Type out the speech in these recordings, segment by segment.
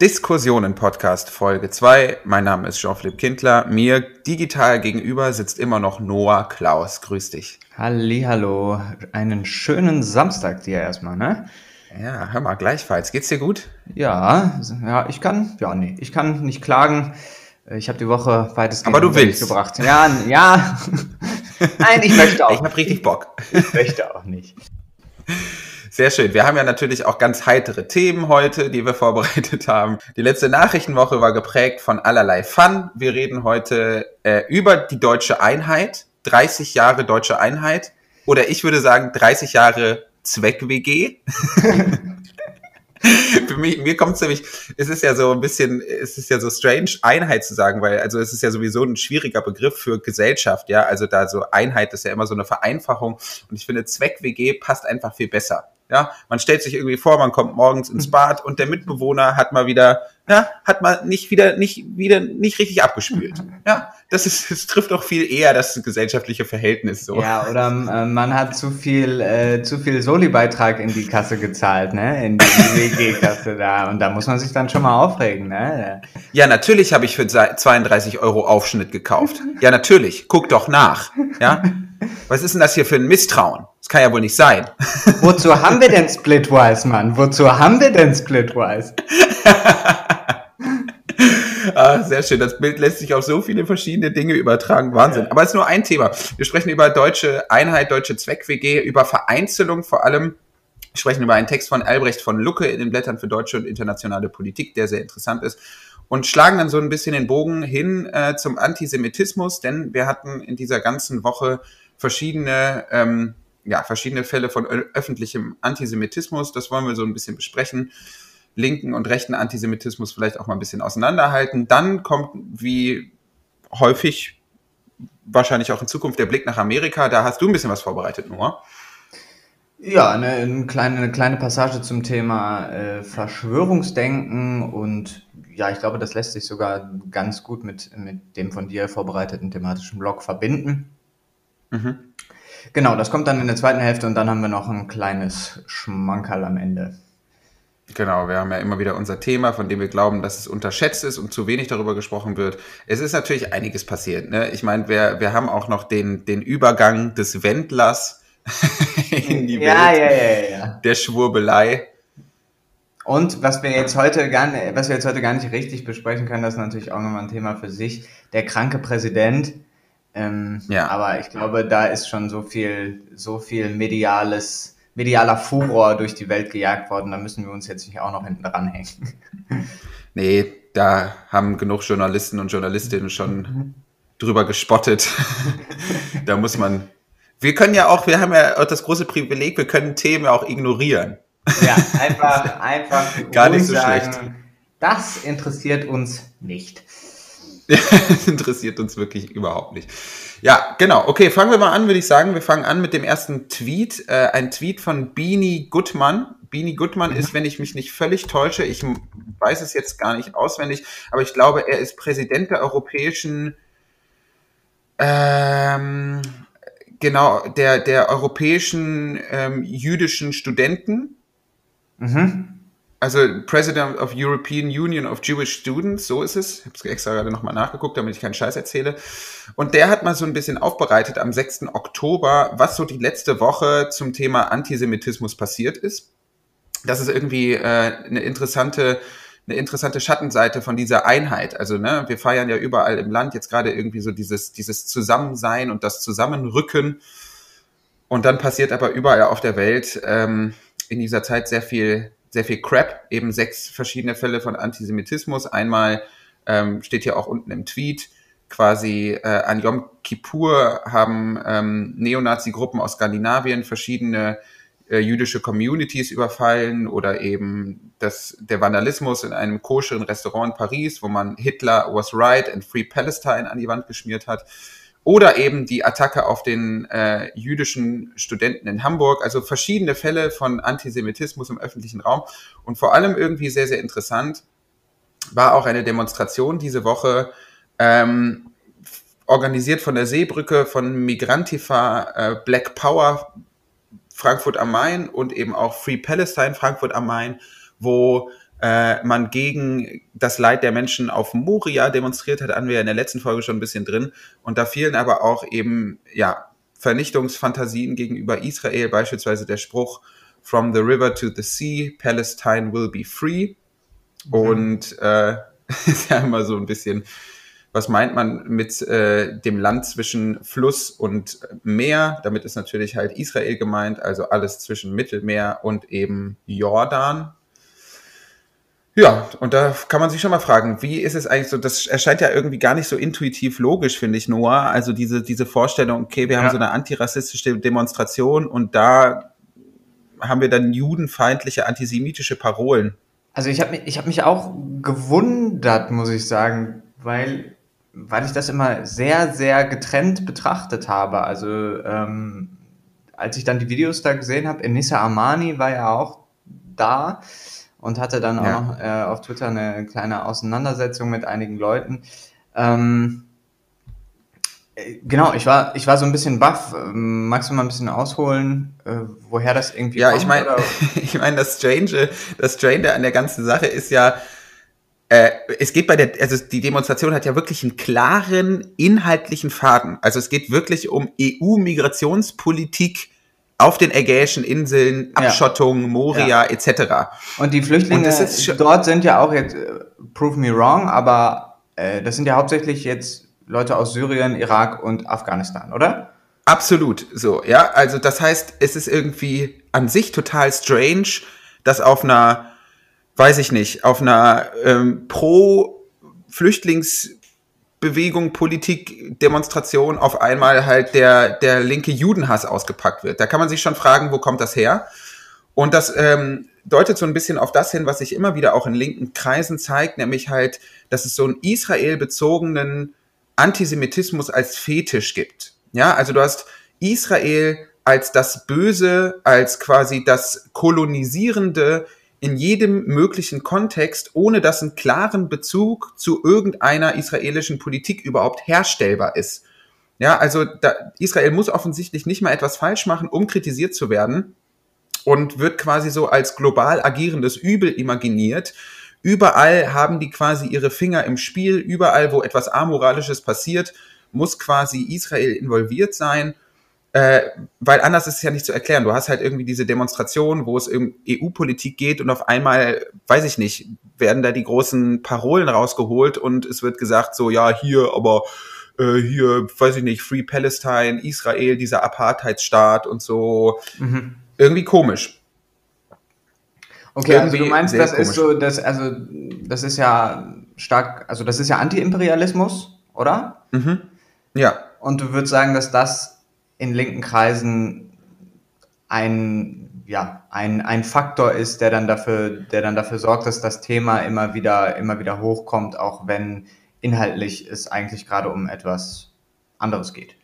Diskussionen-Podcast Folge 2. Mein Name ist Jean-Philippe Kindler. Mir digital gegenüber sitzt immer noch Noah Klaus. Grüß dich. Hallo, einen schönen Samstag dir erstmal, ne? Ja, hör mal, gleichfalls. Geht's dir gut? Ja, ja, ich kann, ja, nee, ich kann nicht klagen. Ich habe die Woche weitestgehend Aber du willst. gebracht. Ja, ja. Nein, ich möchte auch. Ich hab richtig Bock. Ich möchte auch nicht. Sehr schön. Wir haben ja natürlich auch ganz heitere Themen heute, die wir vorbereitet haben. Die letzte Nachrichtenwoche war geprägt von allerlei Fun. Wir reden heute äh, über die deutsche Einheit, 30 Jahre deutsche Einheit. Oder ich würde sagen 30 Jahre Zweck-WG. Für mich, mir kommt es nämlich, es ist ja so ein bisschen, es ist ja so strange, Einheit zu sagen, weil, also es ist ja sowieso ein schwieriger Begriff für Gesellschaft, ja. Also da so Einheit ist ja immer so eine Vereinfachung. Und ich finde, Zweck-WG passt einfach viel besser. Ja, man stellt sich irgendwie vor, man kommt morgens ins Bad und der Mitbewohner hat mal wieder, ja, hat mal nicht wieder, nicht wieder, nicht richtig abgespült. Ja, das ist, es trifft auch viel eher das gesellschaftliche Verhältnis so. Ja, oder äh, man hat zu viel, äh, zu viel Soli-Beitrag in die Kasse gezahlt, ne, in die WG-Kasse da und da muss man sich dann schon mal aufregen, ne. Ja, natürlich habe ich für 32 Euro Aufschnitt gekauft. Ja, natürlich. Guck doch nach. Ja. Was ist denn das hier für ein Misstrauen? Das kann ja wohl nicht sein. Wozu haben wir denn Splitwise, Mann? Wozu haben wir denn Splitwise? ah, sehr schön. Das Bild lässt sich auf so viele verschiedene Dinge übertragen. Wahnsinn. Aber es ist nur ein Thema. Wir sprechen über deutsche Einheit, deutsche Zweck-WG, über Vereinzelung vor allem. Wir sprechen über einen Text von Albrecht von Lucke in den Blättern für deutsche und internationale Politik, der sehr interessant ist und schlagen dann so ein bisschen den Bogen hin äh, zum Antisemitismus, denn wir hatten in dieser ganzen Woche verschiedene, ähm, ja, verschiedene Fälle von öffentlichem Antisemitismus. Das wollen wir so ein bisschen besprechen. Linken und rechten Antisemitismus vielleicht auch mal ein bisschen auseinanderhalten. Dann kommt, wie häufig, wahrscheinlich auch in Zukunft, der Blick nach Amerika. Da hast du ein bisschen was vorbereitet, Noah. Ja, eine, eine, kleine, eine kleine Passage zum Thema äh, Verschwörungsdenken und ja, ich glaube, das lässt sich sogar ganz gut mit, mit dem von dir vorbereiteten thematischen Blog verbinden. Mhm. Genau, das kommt dann in der zweiten Hälfte und dann haben wir noch ein kleines Schmankerl am Ende. Genau, wir haben ja immer wieder unser Thema, von dem wir glauben, dass es unterschätzt ist und zu wenig darüber gesprochen wird. Es ist natürlich einiges passiert. Ne? Ich meine, wir, wir haben auch noch den, den Übergang des Wendlers in die ja, Welt ja, ja, ja. der Schwurbelei. Und was wir jetzt heute gar nicht, was wir jetzt heute gar nicht richtig besprechen können, das ist natürlich auch nochmal ein Thema für sich. Der kranke Präsident. Ähm, ja. Aber ich glaube, da ist schon so viel, so viel mediales, medialer Furor durch die Welt gejagt worden. Da müssen wir uns jetzt nicht auch noch hinten dranhängen. Nee, da haben genug Journalisten und Journalistinnen schon drüber gespottet. da muss man. Wir können ja auch, wir haben ja das große Privileg, wir können Themen auch ignorieren. Ja, einfach, einfach Gar nicht so sagen, schlecht. Das interessiert uns nicht. interessiert uns wirklich überhaupt nicht. Ja, genau. Okay, fangen wir mal an, würde ich sagen. Wir fangen an mit dem ersten Tweet. Äh, ein Tweet von Beanie Gutmann. Beanie Gutmann ist, wenn ich mich nicht völlig täusche, ich weiß es jetzt gar nicht auswendig, aber ich glaube, er ist Präsident der europäischen, ähm, genau, der, der europäischen ähm, jüdischen Studenten. Mhm. Also President of European Union of Jewish Students, so ist es. Ich habe es extra gerade nochmal nachgeguckt, damit ich keinen Scheiß erzähle. Und der hat mal so ein bisschen aufbereitet am 6. Oktober, was so die letzte Woche zum Thema Antisemitismus passiert ist. Das ist irgendwie äh, eine interessante eine interessante Schattenseite von dieser Einheit. Also ne, wir feiern ja überall im Land jetzt gerade irgendwie so dieses dieses Zusammensein und das Zusammenrücken. Und dann passiert aber überall auf der Welt ähm, in dieser Zeit sehr viel, sehr viel Crap, eben sechs verschiedene Fälle von Antisemitismus. Einmal ähm, steht hier auch unten im Tweet, quasi äh, an Yom Kippur haben ähm, Neonazi-Gruppen aus Skandinavien verschiedene äh, jüdische Communities überfallen oder eben das, der Vandalismus in einem koscheren Restaurant in Paris, wo man Hitler was right and free Palestine an die Wand geschmiert hat. Oder eben die Attacke auf den äh, jüdischen Studenten in Hamburg. Also verschiedene Fälle von Antisemitismus im öffentlichen Raum. Und vor allem irgendwie sehr, sehr interessant war auch eine Demonstration diese Woche, ähm, organisiert von der Seebrücke, von Migrantifa, äh, Black Power Frankfurt am Main und eben auch Free Palestine Frankfurt am Main, wo äh, man gegen das Leid der Menschen auf Moria demonstriert hat, hatten wir ja in der letzten Folge schon ein bisschen drin. Und da fielen aber auch eben, ja, Vernichtungsfantasien gegenüber Israel, beispielsweise der Spruch, From the river to the sea, Palestine will be free. Mhm. Und äh, ist ja immer so ein bisschen, was meint man mit äh, dem Land zwischen Fluss und Meer? Damit ist natürlich halt Israel gemeint, also alles zwischen Mittelmeer und eben Jordan. Ja, und da kann man sich schon mal fragen, wie ist es eigentlich so, das erscheint ja irgendwie gar nicht so intuitiv logisch, finde ich, Noah. Also diese, diese Vorstellung, okay, wir ja. haben so eine antirassistische Demonstration und da haben wir dann judenfeindliche, antisemitische Parolen. Also ich habe mich, ich hab mich auch gewundert, muss ich sagen, weil, weil ich das immer sehr, sehr getrennt betrachtet habe. Also ähm, als ich dann die Videos da gesehen habe, Enissa Armani war ja auch da und hatte dann auch ja. noch äh, auf Twitter eine kleine Auseinandersetzung mit einigen Leuten. Ähm, äh, genau, ich war, ich war so ein bisschen baff. Ähm, magst du mal ein bisschen ausholen, äh, woher das irgendwie ja, kommt? Ja, ich meine, ich meine, das Strange, das Strange an der ganzen Sache ist ja, äh, es geht bei der, also die Demonstration hat ja wirklich einen klaren inhaltlichen Faden. Also es geht wirklich um EU-Migrationspolitik auf den Ägäischen Inseln, Abschottung, ja. Moria ja. etc. Und die Flüchtlinge Und dort sind ja auch jetzt, äh, prove me wrong, aber äh, das sind ja hauptsächlich jetzt Leute aus Syrien, Irak und Afghanistan, oder? Absolut, so, ja. Also das heißt, es ist irgendwie an sich total strange, dass auf einer, weiß ich nicht, auf einer ähm, Pro-Flüchtlings- Bewegung, Politik, Demonstration auf einmal halt der, der linke Judenhass ausgepackt wird. Da kann man sich schon fragen, wo kommt das her? Und das ähm, deutet so ein bisschen auf das hin, was sich immer wieder auch in linken Kreisen zeigt, nämlich halt, dass es so einen Israel-bezogenen Antisemitismus als Fetisch gibt. Ja, also du hast Israel als das Böse, als quasi das Kolonisierende, in jedem möglichen Kontext, ohne dass ein klaren Bezug zu irgendeiner israelischen Politik überhaupt herstellbar ist. Ja, also da, Israel muss offensichtlich nicht mal etwas falsch machen, um kritisiert zu werden und wird quasi so als global agierendes Übel imaginiert. Überall haben die quasi ihre Finger im Spiel, überall, wo etwas Amoralisches passiert, muss quasi Israel involviert sein äh, weil anders ist es ja nicht zu erklären. Du hast halt irgendwie diese Demonstration, wo es um EU-Politik geht und auf einmal, weiß ich nicht, werden da die großen Parolen rausgeholt und es wird gesagt, so, ja, hier, aber äh, hier, weiß ich nicht, Free Palestine, Israel, dieser Apartheidsstaat und so. Mhm. Irgendwie komisch. Okay, also du meinst, das komisch. ist so, das, also, das ist ja stark, also das ist ja Anti-Imperialismus, oder? Mhm. Ja. Und du würdest sagen, dass das in linken Kreisen ein, ja, ein, ein Faktor ist, der dann dafür, der dann dafür sorgt, dass das Thema immer wieder, immer wieder hochkommt, auch wenn inhaltlich es eigentlich gerade um etwas anderes geht.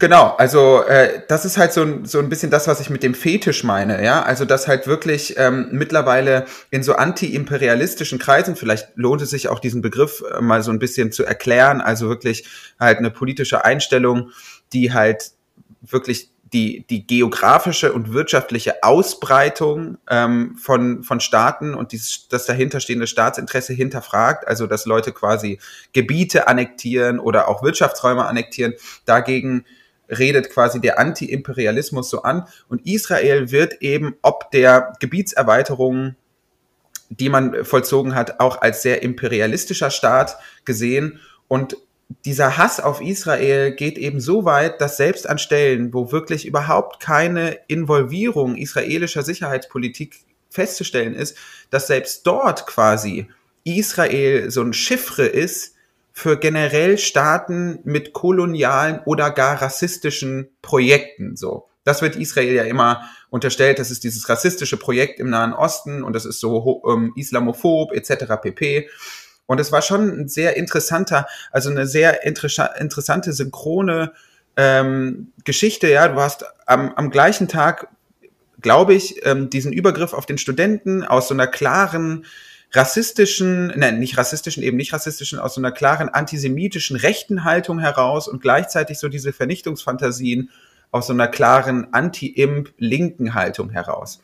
Genau, also äh, das ist halt so so ein bisschen das, was ich mit dem Fetisch meine, ja. Also dass halt wirklich ähm, mittlerweile in so anti-imperialistischen Kreisen, vielleicht lohnt es sich auch diesen Begriff äh, mal so ein bisschen zu erklären, also wirklich halt eine politische Einstellung, die halt wirklich die, die geografische und wirtschaftliche Ausbreitung ähm, von, von Staaten und dies, das dahinterstehende Staatsinteresse hinterfragt, also dass Leute quasi Gebiete annektieren oder auch Wirtschaftsräume annektieren. Dagegen redet quasi der Anti-Imperialismus so an. Und Israel wird eben ob der Gebietserweiterung, die man vollzogen hat, auch als sehr imperialistischer Staat gesehen. Und dieser Hass auf Israel geht eben so weit, dass selbst an Stellen, wo wirklich überhaupt keine Involvierung israelischer Sicherheitspolitik festzustellen ist, dass selbst dort quasi Israel so ein Chiffre ist für generell Staaten mit kolonialen oder gar rassistischen Projekten, so. Das wird Israel ja immer unterstellt, das ist dieses rassistische Projekt im Nahen Osten und das ist so ähm, islamophob etc. pp. Und es war schon ein sehr interessanter, also eine sehr interessante synchrone ähm, Geschichte. Ja, du hast am, am gleichen Tag, glaube ich, ähm, diesen Übergriff auf den Studenten aus so einer klaren rassistischen, nein, nicht rassistischen, eben nicht rassistischen, aus so einer klaren antisemitischen rechten Haltung heraus und gleichzeitig so diese Vernichtungsfantasien aus so einer klaren anti-imp linken Haltung heraus.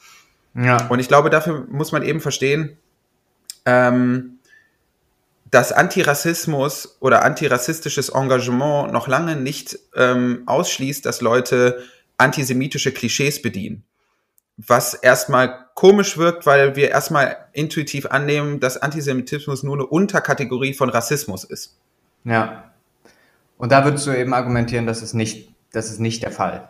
Ja. Und ich glaube, dafür muss man eben verstehen, ähm, dass Antirassismus oder antirassistisches Engagement noch lange nicht ähm, ausschließt, dass Leute antisemitische Klischees bedienen. Was erstmal komisch wirkt, weil wir erstmal intuitiv annehmen, dass Antisemitismus nur eine Unterkategorie von Rassismus ist. Ja. Und da würdest du eben argumentieren, dass es nicht, das ist nicht der Fall.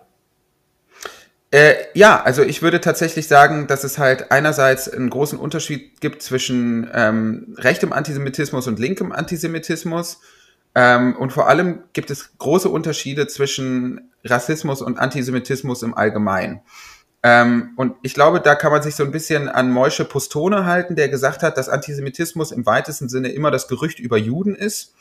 Äh, ja, also ich würde tatsächlich sagen, dass es halt einerseits einen großen Unterschied gibt zwischen ähm, rechtem Antisemitismus und linkem Antisemitismus. Ähm, und vor allem gibt es große Unterschiede zwischen Rassismus und Antisemitismus im Allgemeinen. Ähm, und ich glaube, da kann man sich so ein bisschen an Moische Postone halten, der gesagt hat, dass Antisemitismus im weitesten Sinne immer das Gerücht über Juden ist.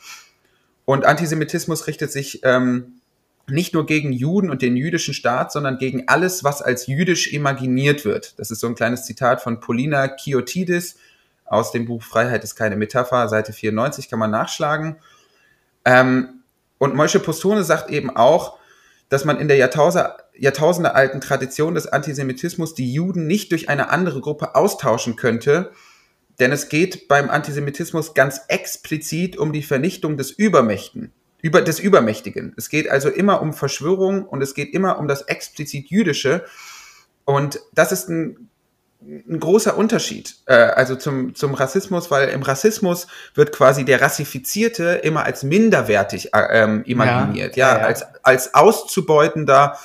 Und Antisemitismus richtet sich ähm, nicht nur gegen Juden und den jüdischen Staat, sondern gegen alles, was als jüdisch imaginiert wird. Das ist so ein kleines Zitat von Polina Kiotidis aus dem Buch Freiheit ist keine Metapher, Seite 94 kann man nachschlagen. Ähm, und Moshe Postone sagt eben auch, dass man in der Jahrtausende, Jahrtausende alten Tradition des Antisemitismus die Juden nicht durch eine andere Gruppe austauschen könnte, denn es geht beim Antisemitismus ganz explizit um die Vernichtung des Übermächten, über, des Übermächtigen. Es geht also immer um Verschwörung und es geht immer um das explizit Jüdische. Und das ist ein, ein großer Unterschied, äh, also zum, zum Rassismus, weil im Rassismus wird quasi der Rassifizierte immer als minderwertig äh, ähm, imaginiert, ja, ja, ja, als, als auszubeutender,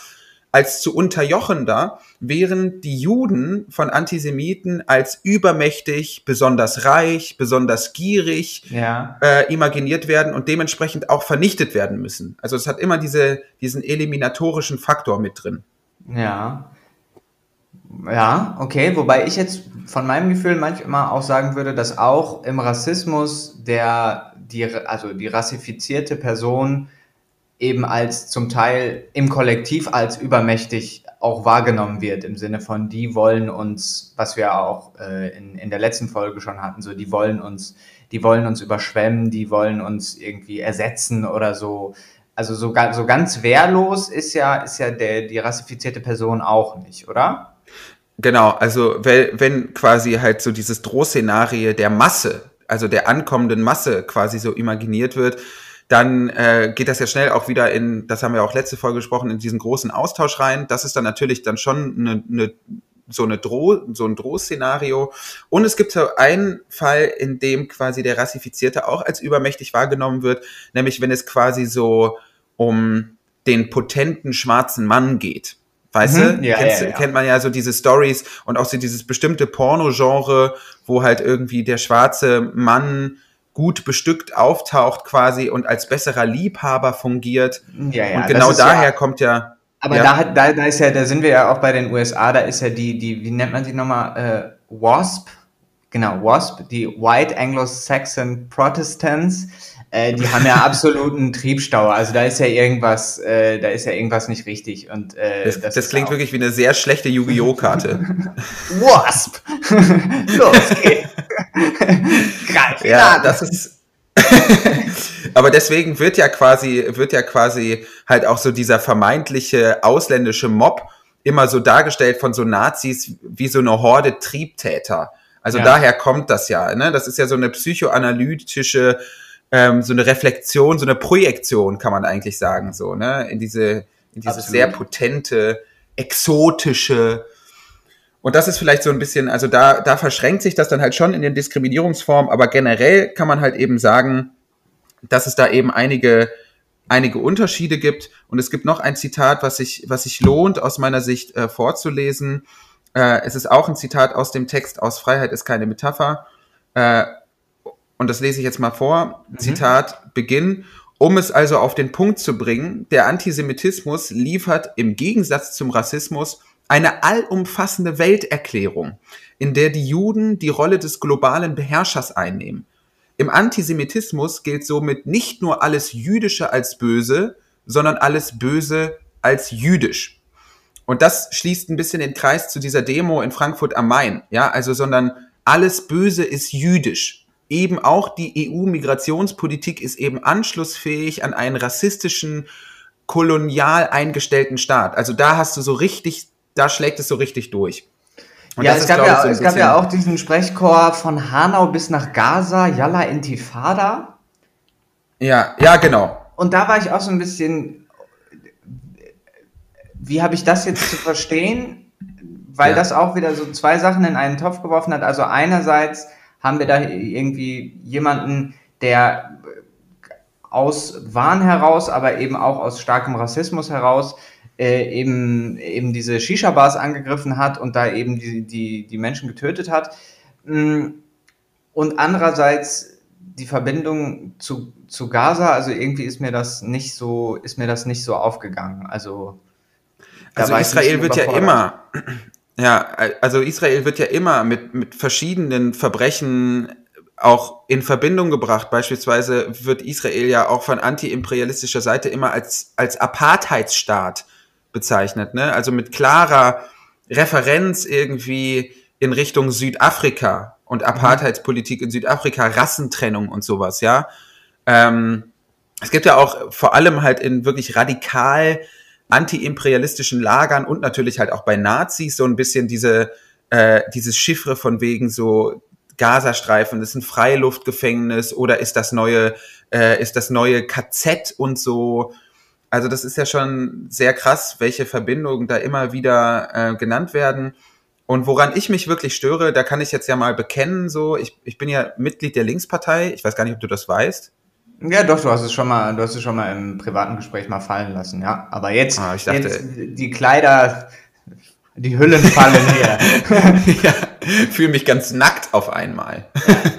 als zu unterjochender, während die Juden von Antisemiten als übermächtig, besonders reich, besonders gierig ja. äh, imaginiert werden und dementsprechend auch vernichtet werden müssen. Also es hat immer diese, diesen eliminatorischen Faktor mit drin. Ja. Ja, okay. Wobei ich jetzt von meinem Gefühl manchmal auch sagen würde, dass auch im Rassismus der, die, also die rassifizierte Person eben als zum Teil im Kollektiv als übermächtig auch wahrgenommen wird, im Sinne von, die wollen uns, was wir auch äh, in, in der letzten Folge schon hatten, so, die wollen uns, die wollen uns überschwemmen, die wollen uns irgendwie ersetzen oder so. Also so, so ganz wehrlos ist ja, ist ja der, die rassifizierte Person auch nicht, oder? Genau, also wenn, wenn quasi halt so dieses Drohszenario der Masse, also der ankommenden Masse quasi so imaginiert wird, dann äh, geht das ja schnell auch wieder in, das haben wir auch letzte Folge gesprochen, in diesen großen Austausch rein. Das ist dann natürlich dann schon eine, eine so eine Droh, so ein Drohszenario. Und es gibt so einen Fall, in dem quasi der Rassifizierte auch als übermächtig wahrgenommen wird, nämlich wenn es quasi so um den potenten schwarzen Mann geht. Weißt mhm, du? Ja, Kennst, ja, ja. Kennt man ja so diese Stories und auch so dieses bestimmte Porno-Genre, wo halt irgendwie der schwarze Mann gut bestückt auftaucht quasi und als besserer Liebhaber fungiert. Ja, ja, und genau daher ja, kommt ja. Aber ja. da hat, da, da ist ja, da sind wir ja auch bei den USA, da ist ja die, die, wie nennt man sie nochmal, äh, WASP, genau, WASP, die White Anglo-Saxon Protestants, äh, die haben ja absoluten Triebstau. Also da ist ja irgendwas, äh, da ist ja irgendwas nicht richtig. Und äh, das, das, das klingt wirklich wie eine sehr schlechte Yu-Gi-Oh! Karte. Wasp! Los geht's! Ja, das ist. Aber deswegen wird ja quasi, wird ja quasi halt auch so dieser vermeintliche ausländische Mob immer so dargestellt von so Nazis wie so eine Horde Triebtäter. Also ja. daher kommt das ja. Ne? Das ist ja so eine psychoanalytische, ähm, so eine Reflexion, so eine Projektion, kann man eigentlich sagen, so, ne? In diese, in dieses Absolut. sehr potente, exotische, und das ist vielleicht so ein bisschen, also da, da verschränkt sich das dann halt schon in den Diskriminierungsformen, aber generell kann man halt eben sagen, dass es da eben einige, einige Unterschiede gibt. Und es gibt noch ein Zitat, was sich, was sich lohnt, aus meiner Sicht äh, vorzulesen. Äh, es ist auch ein Zitat aus dem Text aus Freiheit ist keine Metapher. Äh, und das lese ich jetzt mal vor. Mhm. Zitat, Beginn. Um es also auf den Punkt zu bringen, der Antisemitismus liefert im Gegensatz zum Rassismus eine allumfassende Welterklärung, in der die Juden die Rolle des globalen Beherrschers einnehmen. Im Antisemitismus gilt somit nicht nur alles Jüdische als böse, sondern alles Böse als jüdisch. Und das schließt ein bisschen den Kreis zu dieser Demo in Frankfurt am Main. Ja, also, sondern alles Böse ist jüdisch. Eben auch die EU-Migrationspolitik ist eben anschlussfähig an einen rassistischen, kolonial eingestellten Staat. Also da hast du so richtig da schlägt es so richtig durch. Und ja, es, gab ja, so es gab ja auch diesen Sprechchor von Hanau bis nach Gaza, Yalla Intifada. Ja, ja, genau. Und da war ich auch so ein bisschen, wie habe ich das jetzt zu verstehen? Weil ja. das auch wieder so zwei Sachen in einen Topf geworfen hat. Also einerseits haben wir da irgendwie jemanden, der aus Wahn heraus, aber eben auch aus starkem Rassismus heraus äh, eben, eben diese Shisha-Bars angegriffen hat und da eben die, die, die Menschen getötet hat. Mm, und andererseits die Verbindung zu, zu Gaza, also irgendwie ist mir das nicht so, ist mir das nicht so aufgegangen. Also, also Israel wird ja immer, ja, also Israel wird ja immer mit, mit verschiedenen Verbrechen auch in Verbindung gebracht. Beispielsweise wird Israel ja auch von antiimperialistischer Seite immer als, als Apartheidsstaat bezeichnet, ne? Also mit klarer Referenz irgendwie in Richtung Südafrika und Apartheidspolitik in Südafrika, Rassentrennung und sowas, ja. Ähm, es gibt ja auch vor allem halt in wirklich radikal antiimperialistischen Lagern und natürlich halt auch bei Nazis so ein bisschen diese äh, dieses Chiffre von wegen so Gazastreifen, ist ein Freiluftgefängnis oder ist das neue äh, ist das neue KZ und so also das ist ja schon sehr krass, welche Verbindungen da immer wieder äh, genannt werden. Und woran ich mich wirklich störe, da kann ich jetzt ja mal bekennen, so, ich, ich bin ja Mitglied der Linkspartei, ich weiß gar nicht, ob du das weißt. Ja, doch, du hast es schon mal, du hast es schon mal im privaten Gespräch mal fallen lassen, ja. Aber jetzt, ah, ich dachte, jetzt die Kleider, die Hüllen fallen her. ja, fühle mich ganz nackt auf einmal.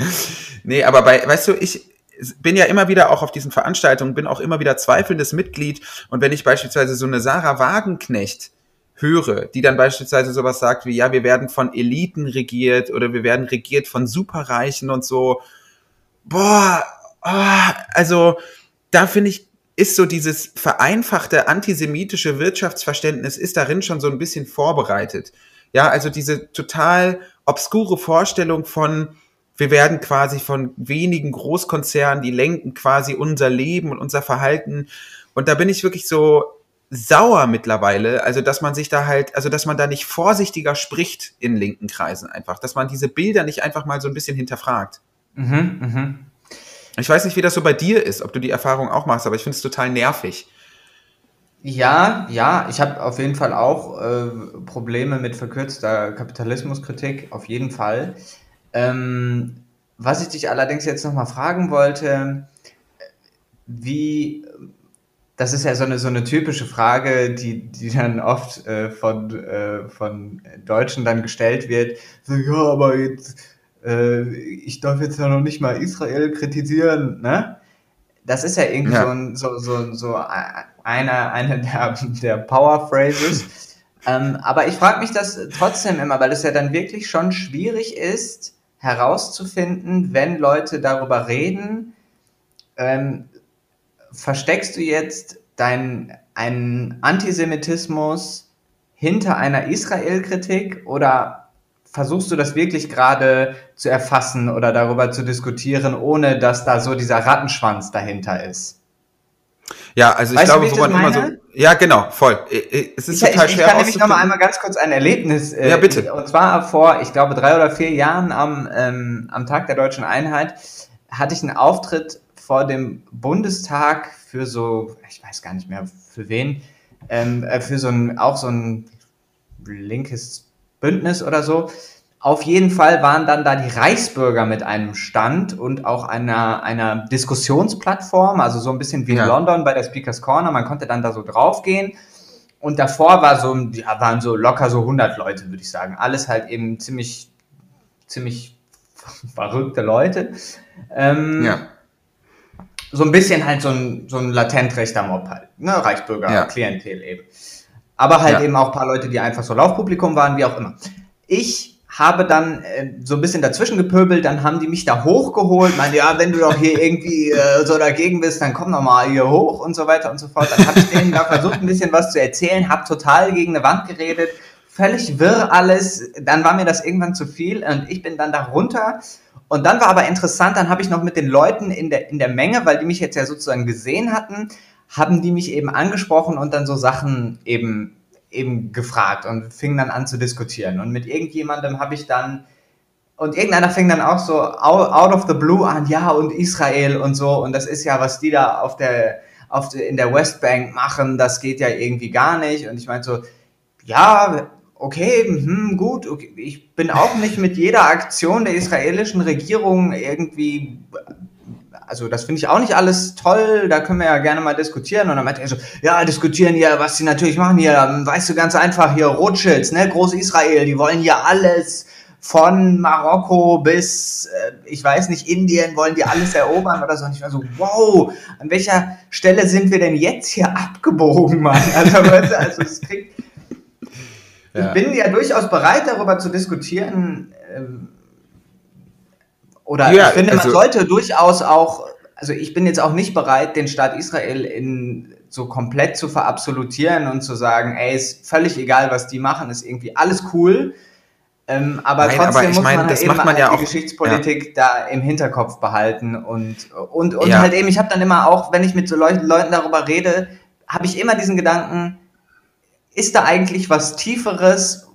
nee, aber bei, weißt du, ich, bin ja immer wieder auch auf diesen Veranstaltungen, bin auch immer wieder zweifelndes Mitglied. Und wenn ich beispielsweise so eine Sarah Wagenknecht höre, die dann beispielsweise sowas sagt wie, ja, wir werden von Eliten regiert oder wir werden regiert von Superreichen und so. Boah, oh, also da finde ich, ist so dieses vereinfachte antisemitische Wirtschaftsverständnis ist darin schon so ein bisschen vorbereitet. Ja, also diese total obskure Vorstellung von, wir werden quasi von wenigen Großkonzernen, die lenken quasi unser Leben und unser Verhalten. Und da bin ich wirklich so sauer mittlerweile, also dass man sich da halt, also dass man da nicht vorsichtiger spricht in linken Kreisen einfach, dass man diese Bilder nicht einfach mal so ein bisschen hinterfragt. Mhm, mh. Ich weiß nicht, wie das so bei dir ist, ob du die Erfahrung auch machst, aber ich finde es total nervig. Ja, ja, ich habe auf jeden Fall auch äh, Probleme mit verkürzter Kapitalismuskritik, auf jeden Fall. Ähm, was ich dich allerdings jetzt nochmal fragen wollte, wie, das ist ja so eine, so eine typische Frage, die, die dann oft äh, von, äh, von Deutschen dann gestellt wird, so, ja, aber jetzt, äh, ich darf jetzt ja noch nicht mal Israel kritisieren, ne? Das ist ja irgendwie ja. so, ein, so, so, so eine, eine der, der Power Phrases. ähm, aber ich frage mich das trotzdem immer, weil es ja dann wirklich schon schwierig ist, herauszufinden, wenn Leute darüber reden, ähm, versteckst du jetzt deinen einen Antisemitismus hinter einer Israel-Kritik oder versuchst du das wirklich gerade zu erfassen oder darüber zu diskutieren, ohne dass da so dieser Rattenschwanz dahinter ist? Ja, also ich weißt glaube, wo man immer so. Ja, genau, voll. Es ist ich, total ich, schwer. Ich kann nämlich noch mal einmal ganz kurz ein Erlebnis. Äh, ja, bitte. Und zwar vor, ich glaube, drei oder vier Jahren am, ähm, am Tag der Deutschen Einheit hatte ich einen Auftritt vor dem Bundestag für so, ich weiß gar nicht mehr für wen, ähm, äh, für so ein, auch so ein linkes Bündnis oder so. Auf jeden Fall waren dann da die Reichsbürger mit einem Stand und auch einer, einer Diskussionsplattform, also so ein bisschen wie in ja. London bei der Speakers Corner. Man konnte dann da so draufgehen. Und davor war so, ja, waren so locker so 100 Leute, würde ich sagen. Alles halt eben ziemlich, ziemlich verrückte Leute. Ähm, ja. So ein bisschen halt so ein, so ein latent rechter Mob halt. Ne? Reichsbürger, ja. Klientel eben. Aber halt ja. eben auch ein paar Leute, die einfach so Laufpublikum waren, wie auch immer. Ich habe dann äh, so ein bisschen dazwischen gepöbelt, dann haben die mich da hochgeholt, meinte, ja, wenn du doch hier irgendwie äh, so dagegen bist, dann komm doch mal hier hoch und so weiter und so fort. Dann habe ich denen da versucht, ein bisschen was zu erzählen, habe total gegen eine Wand geredet, völlig wirr alles. Dann war mir das irgendwann zu viel und ich bin dann da runter. Und dann war aber interessant, dann habe ich noch mit den Leuten in der, in der Menge, weil die mich jetzt ja sozusagen gesehen hatten, haben die mich eben angesprochen und dann so Sachen eben eben gefragt und fing dann an zu diskutieren. Und mit irgendjemandem habe ich dann, und irgendeiner fing dann auch so out of the blue an, ja, und Israel und so, und das ist ja, was die da auf der, auf in der Westbank machen, das geht ja irgendwie gar nicht. Und ich meinte so, ja, okay, hm, gut, okay, ich bin auch nicht mit jeder Aktion der israelischen Regierung irgendwie also das finde ich auch nicht alles toll, da können wir ja gerne mal diskutieren. Und dann meinte er so, ja, diskutieren hier, was sie natürlich machen hier, weißt du, ganz einfach hier, Rothschilds, ne, Groß-Israel, die wollen hier alles von Marokko bis, äh, ich weiß nicht, Indien, wollen die alles erobern oder so. Und ich war so, wow, an welcher Stelle sind wir denn jetzt hier abgebogen, Mann? Also, also es kriegt, ja. ich bin ja durchaus bereit, darüber zu diskutieren, ähm, oder ja, ich finde, man also, sollte durchaus auch, also ich bin jetzt auch nicht bereit, den Staat Israel in so komplett zu verabsolutieren und zu sagen, ey, ist völlig egal, was die machen, ist irgendwie alles cool. Ähm, aber Nein, trotzdem aber muss mein, man halt eben man halt ja die auch, Geschichtspolitik ja. da im Hinterkopf behalten und und und ja. halt eben, ich habe dann immer auch, wenn ich mit so Leuten, Leuten darüber rede, habe ich immer diesen Gedanken, ist da eigentlich was Tieferes,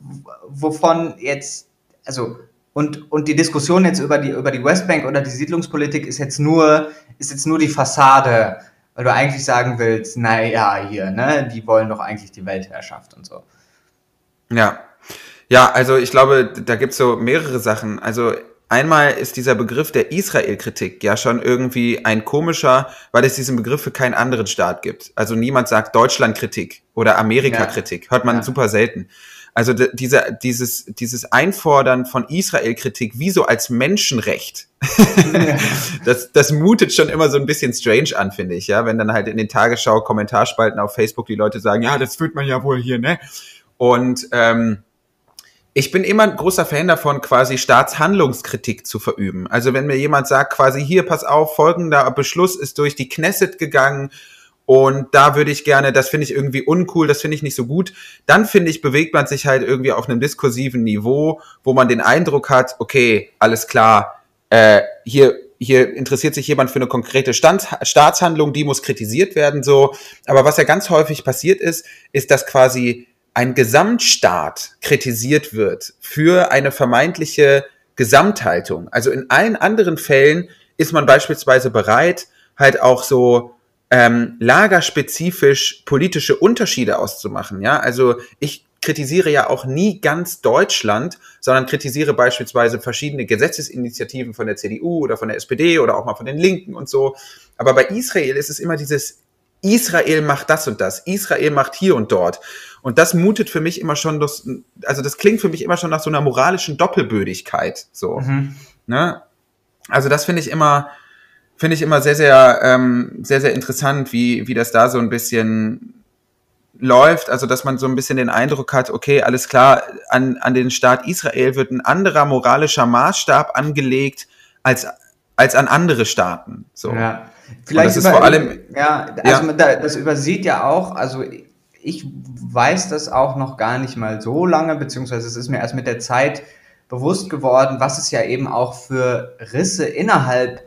wovon jetzt, also und, und die Diskussion jetzt über die, über die Westbank oder die Siedlungspolitik ist jetzt nur, ist jetzt nur die Fassade, weil du eigentlich sagen willst, naja, hier, ne, die wollen doch eigentlich die Weltherrschaft und so. Ja. Ja, also ich glaube, da gibt's so mehrere Sachen. Also einmal ist dieser Begriff der Israel-Kritik ja schon irgendwie ein komischer, weil es diesen Begriff für keinen anderen Staat gibt. Also niemand sagt Deutschland-Kritik oder Amerika-Kritik. Hört man ja. super selten. Also dieser, dieses, dieses Einfordern von Israel-Kritik wie so als Menschenrecht, das, das mutet schon immer so ein bisschen strange an, finde ich, ja, wenn dann halt in den Tagesschau-Kommentarspalten auf Facebook die Leute sagen, ja, das fühlt man ja wohl hier, ne? Und ähm, ich bin immer ein großer Fan davon, quasi Staatshandlungskritik zu verüben. Also wenn mir jemand sagt, quasi hier, pass auf, folgender Beschluss ist durch die Knesset gegangen und da würde ich gerne, das finde ich irgendwie uncool, das finde ich nicht so gut. Dann finde ich, bewegt man sich halt irgendwie auf einem diskursiven Niveau, wo man den Eindruck hat, okay, alles klar, äh, hier, hier interessiert sich jemand für eine konkrete Stand, Staatshandlung, die muss kritisiert werden, so. Aber was ja ganz häufig passiert ist, ist, dass quasi ein Gesamtstaat kritisiert wird für eine vermeintliche Gesamthaltung. Also in allen anderen Fällen ist man beispielsweise bereit, halt auch so ähm, lagerspezifisch politische Unterschiede auszumachen. Ja, also ich kritisiere ja auch nie ganz Deutschland, sondern kritisiere beispielsweise verschiedene Gesetzesinitiativen von der CDU oder von der SPD oder auch mal von den Linken und so. Aber bei Israel ist es immer dieses Israel macht das und das, Israel macht hier und dort. Und das mutet für mich immer schon, das, also das klingt für mich immer schon nach so einer moralischen Doppelbödigkeit. So. Mhm. Ne? Also das finde ich immer, finde ich immer sehr, sehr, ähm, sehr, sehr interessant, wie, wie das da so ein bisschen läuft, also dass man so ein bisschen den Eindruck hat, okay, alles klar, an, an den Staat Israel wird ein anderer moralischer Maßstab angelegt als, als an andere Staaten. So. Ja. Vielleicht das ist vor allem, ja, also ja. das übersieht ja auch, also ich weiß das auch noch gar nicht mal so lange, beziehungsweise es ist mir erst mit der Zeit bewusst geworden, was es ja eben auch für Risse innerhalb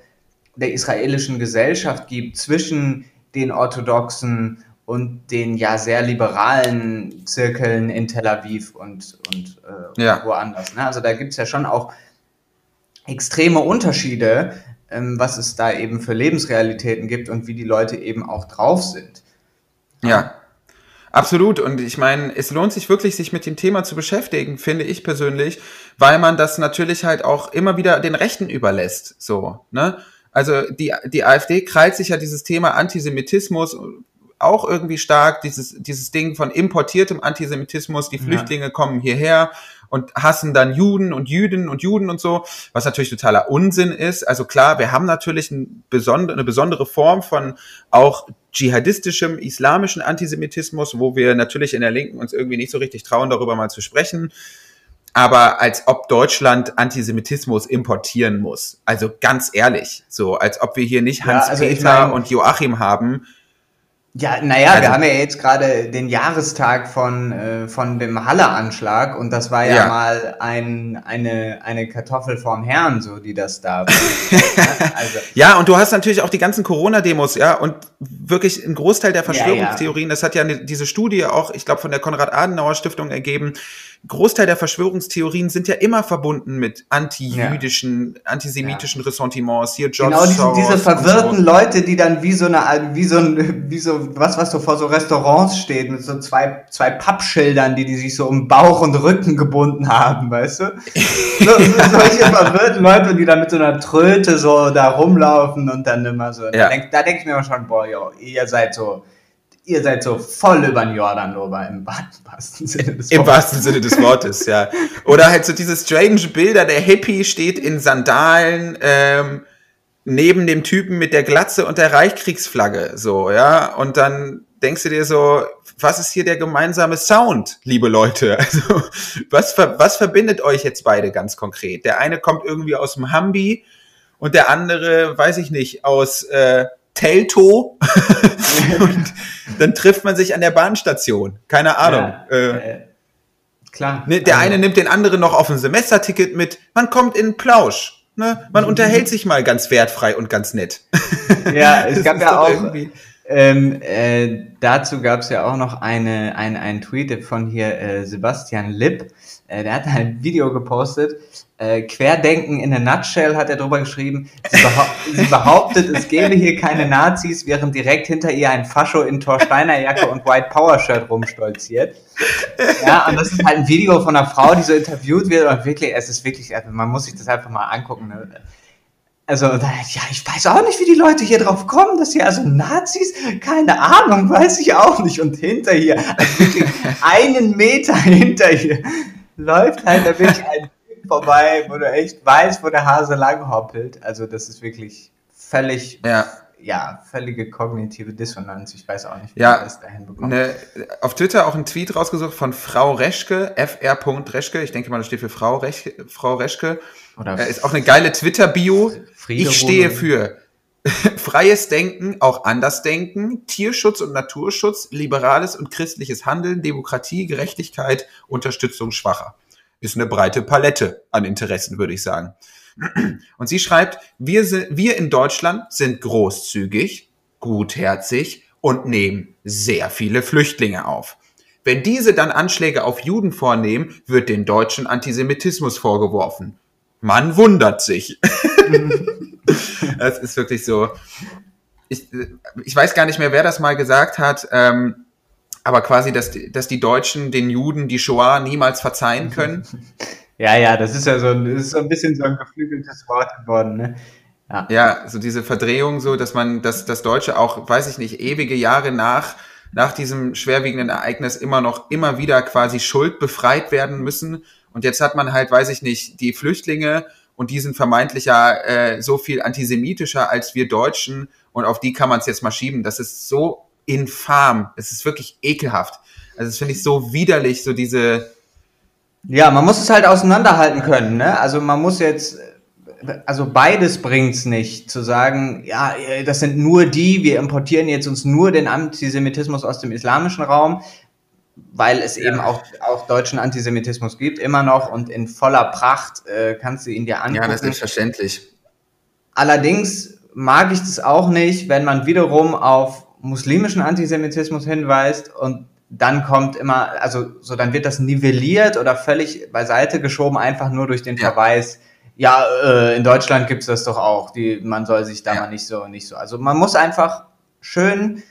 der israelischen Gesellschaft gibt zwischen den orthodoxen und den ja sehr liberalen Zirkeln in Tel Aviv und, und äh, ja. woanders. Ne? Also da gibt es ja schon auch extreme Unterschiede, ähm, was es da eben für Lebensrealitäten gibt und wie die Leute eben auch drauf sind. Ja. Absolut. Und ich meine, es lohnt sich wirklich, sich mit dem Thema zu beschäftigen, finde ich persönlich, weil man das natürlich halt auch immer wieder den Rechten überlässt. So, ne? Also die, die AfD krallt sich ja dieses Thema Antisemitismus auch irgendwie stark, dieses, dieses Ding von importiertem Antisemitismus, die Flüchtlinge ja. kommen hierher und hassen dann Juden und Jüden und Juden und so, was natürlich totaler Unsinn ist. Also klar, wir haben natürlich ein besonder, eine besondere Form von auch dschihadistischem, islamischen Antisemitismus, wo wir natürlich in der Linken uns irgendwie nicht so richtig trauen, darüber mal zu sprechen aber als ob Deutschland Antisemitismus importieren muss. Also ganz ehrlich, so als ob wir hier nicht Hans-Peter ja, also ich mein, und Joachim haben. Ja, naja, also, wir haben ja jetzt gerade den Jahrestag von, äh, von dem Halle-Anschlag und das war ja, ja, mal ein, eine, eine Kartoffel vorm Herrn, so die das da. also. Ja, und du hast natürlich auch die ganzen Corona-Demos, ja, und wirklich ein Großteil der Verschwörungstheorien, ja. das hat ja eine, diese Studie auch, ich glaube, von der Konrad-Adenauer-Stiftung ergeben, Großteil der Verschwörungstheorien sind ja immer verbunden mit anti-jüdischen, ja. antisemitischen ja. Ressentiments. Hier George Genau, diese, diese verwirrten so. Leute, die dann wie so eine, wie so ein, wie so was, was so vor so Restaurants steht, mit so zwei, zwei Pappschildern, die die sich so um Bauch und Rücken gebunden haben, weißt du? So, so, solche verwirrten Leute, die dann mit so einer Tröte so da rumlaufen und dann immer so. Ja. Da denke denk ich mir schon, boah, yo, ihr seid so, ihr seid so voll über den Jordan drüber im wahrsten Sinne des Wortes. Im wahrsten Sinne des Wortes, ja. Oder halt so diese strange Bilder, der Hippie steht in Sandalen ähm, neben dem Typen mit der Glatze und der Reichkriegsflagge, so, ja. Und dann denkst du dir so, was ist hier der gemeinsame Sound, liebe Leute? Also, was, was verbindet euch jetzt beide ganz konkret? Der eine kommt irgendwie aus dem Hambi und der andere, weiß ich nicht, aus äh, Telto und dann trifft man sich an der Bahnstation. Keine Ahnung. Ja, äh, äh, klar. Ne, der also. eine nimmt den anderen noch auf ein Semesterticket mit. Man kommt in Plausch. Ne? Man mhm. unterhält sich mal ganz wertfrei und ganz nett. Ja, es gab ja auch ähm, äh, dazu gab es ja auch noch eine, eine, einen Tweet von hier äh, Sebastian Lipp. Äh, der hat ein Video gepostet. Äh, Querdenken in a nutshell hat er drüber geschrieben. Sie, behaupt, sie behauptet, es gäbe hier keine Nazis, während direkt hinter ihr ein Fascho in Thorsteiner Jacke und White Power Shirt rumstolziert. Ja, und das ist halt ein Video von einer Frau, die so interviewt wird und wirklich, es ist wirklich, also man muss sich das einfach mal angucken. Ne? Also, ja, ich weiß auch nicht, wie die Leute hier drauf kommen, dass sie also Nazis, keine Ahnung, weiß ich auch nicht. Und hinter hier, also wirklich einen Meter hinter hier, läuft halt da wirklich ein vorbei, wo du echt weißt, wo der Hase lang hoppelt. Also, das ist wirklich völlig, ja, ja völlige kognitive Dissonanz. Ich weiß auch nicht, wie ja, das dahin bekommt. Ne, auf Twitter auch ein Tweet rausgesucht von Frau Reschke, fr. Reschke. Ich denke mal, das steht für Frau Reschke. Frau Reschke oder äh, ist auch eine geile Twitter-Bio. Ich stehe für freies Denken, auch anders denken, Tierschutz und Naturschutz, liberales und christliches Handeln, Demokratie, Gerechtigkeit, Unterstützung Schwacher. Ist eine breite Palette an Interessen, würde ich sagen. Und sie schreibt, wir, sind, wir in Deutschland sind großzügig, gutherzig und nehmen sehr viele Flüchtlinge auf. Wenn diese dann Anschläge auf Juden vornehmen, wird den Deutschen Antisemitismus vorgeworfen man wundert sich. das ist wirklich so. Ich, ich weiß gar nicht mehr, wer das mal gesagt hat, ähm, aber quasi, dass die, dass die Deutschen den Juden die Shoah niemals verzeihen können. Ja, ja, das ist ja so ein, das ist so ein bisschen so ein geflügeltes Wort geworden, ne? Ja. ja, so diese Verdrehung, so dass man, dass das Deutsche auch, weiß ich nicht, ewige Jahre nach nach diesem schwerwiegenden Ereignis immer noch immer wieder quasi schuldbefreit werden müssen und jetzt hat man halt, weiß ich nicht, die Flüchtlinge und die sind vermeintlich ja äh, so viel antisemitischer als wir Deutschen und auf die kann man es jetzt mal schieben. Das ist so infam. Es ist wirklich ekelhaft. Also das finde ich so widerlich, so diese. Ja, man muss es halt auseinanderhalten können, ne? Also man muss jetzt, also beides bringt's nicht, zu sagen, ja, das sind nur die, wir importieren jetzt uns nur den Antisemitismus aus dem islamischen Raum weil es ja. eben auch, auch deutschen Antisemitismus gibt, immer noch und in voller Pracht äh, kannst du ihn dir angucken. Ja, das ist selbstverständlich. Allerdings mag ich das auch nicht, wenn man wiederum auf muslimischen Antisemitismus hinweist und dann kommt immer, also so dann wird das nivelliert oder völlig beiseite geschoben, einfach nur durch den ja. Verweis, ja, äh, in Deutschland gibt's das doch auch, die, man soll sich da ja. mal nicht so, nicht so. Also man muss einfach schön,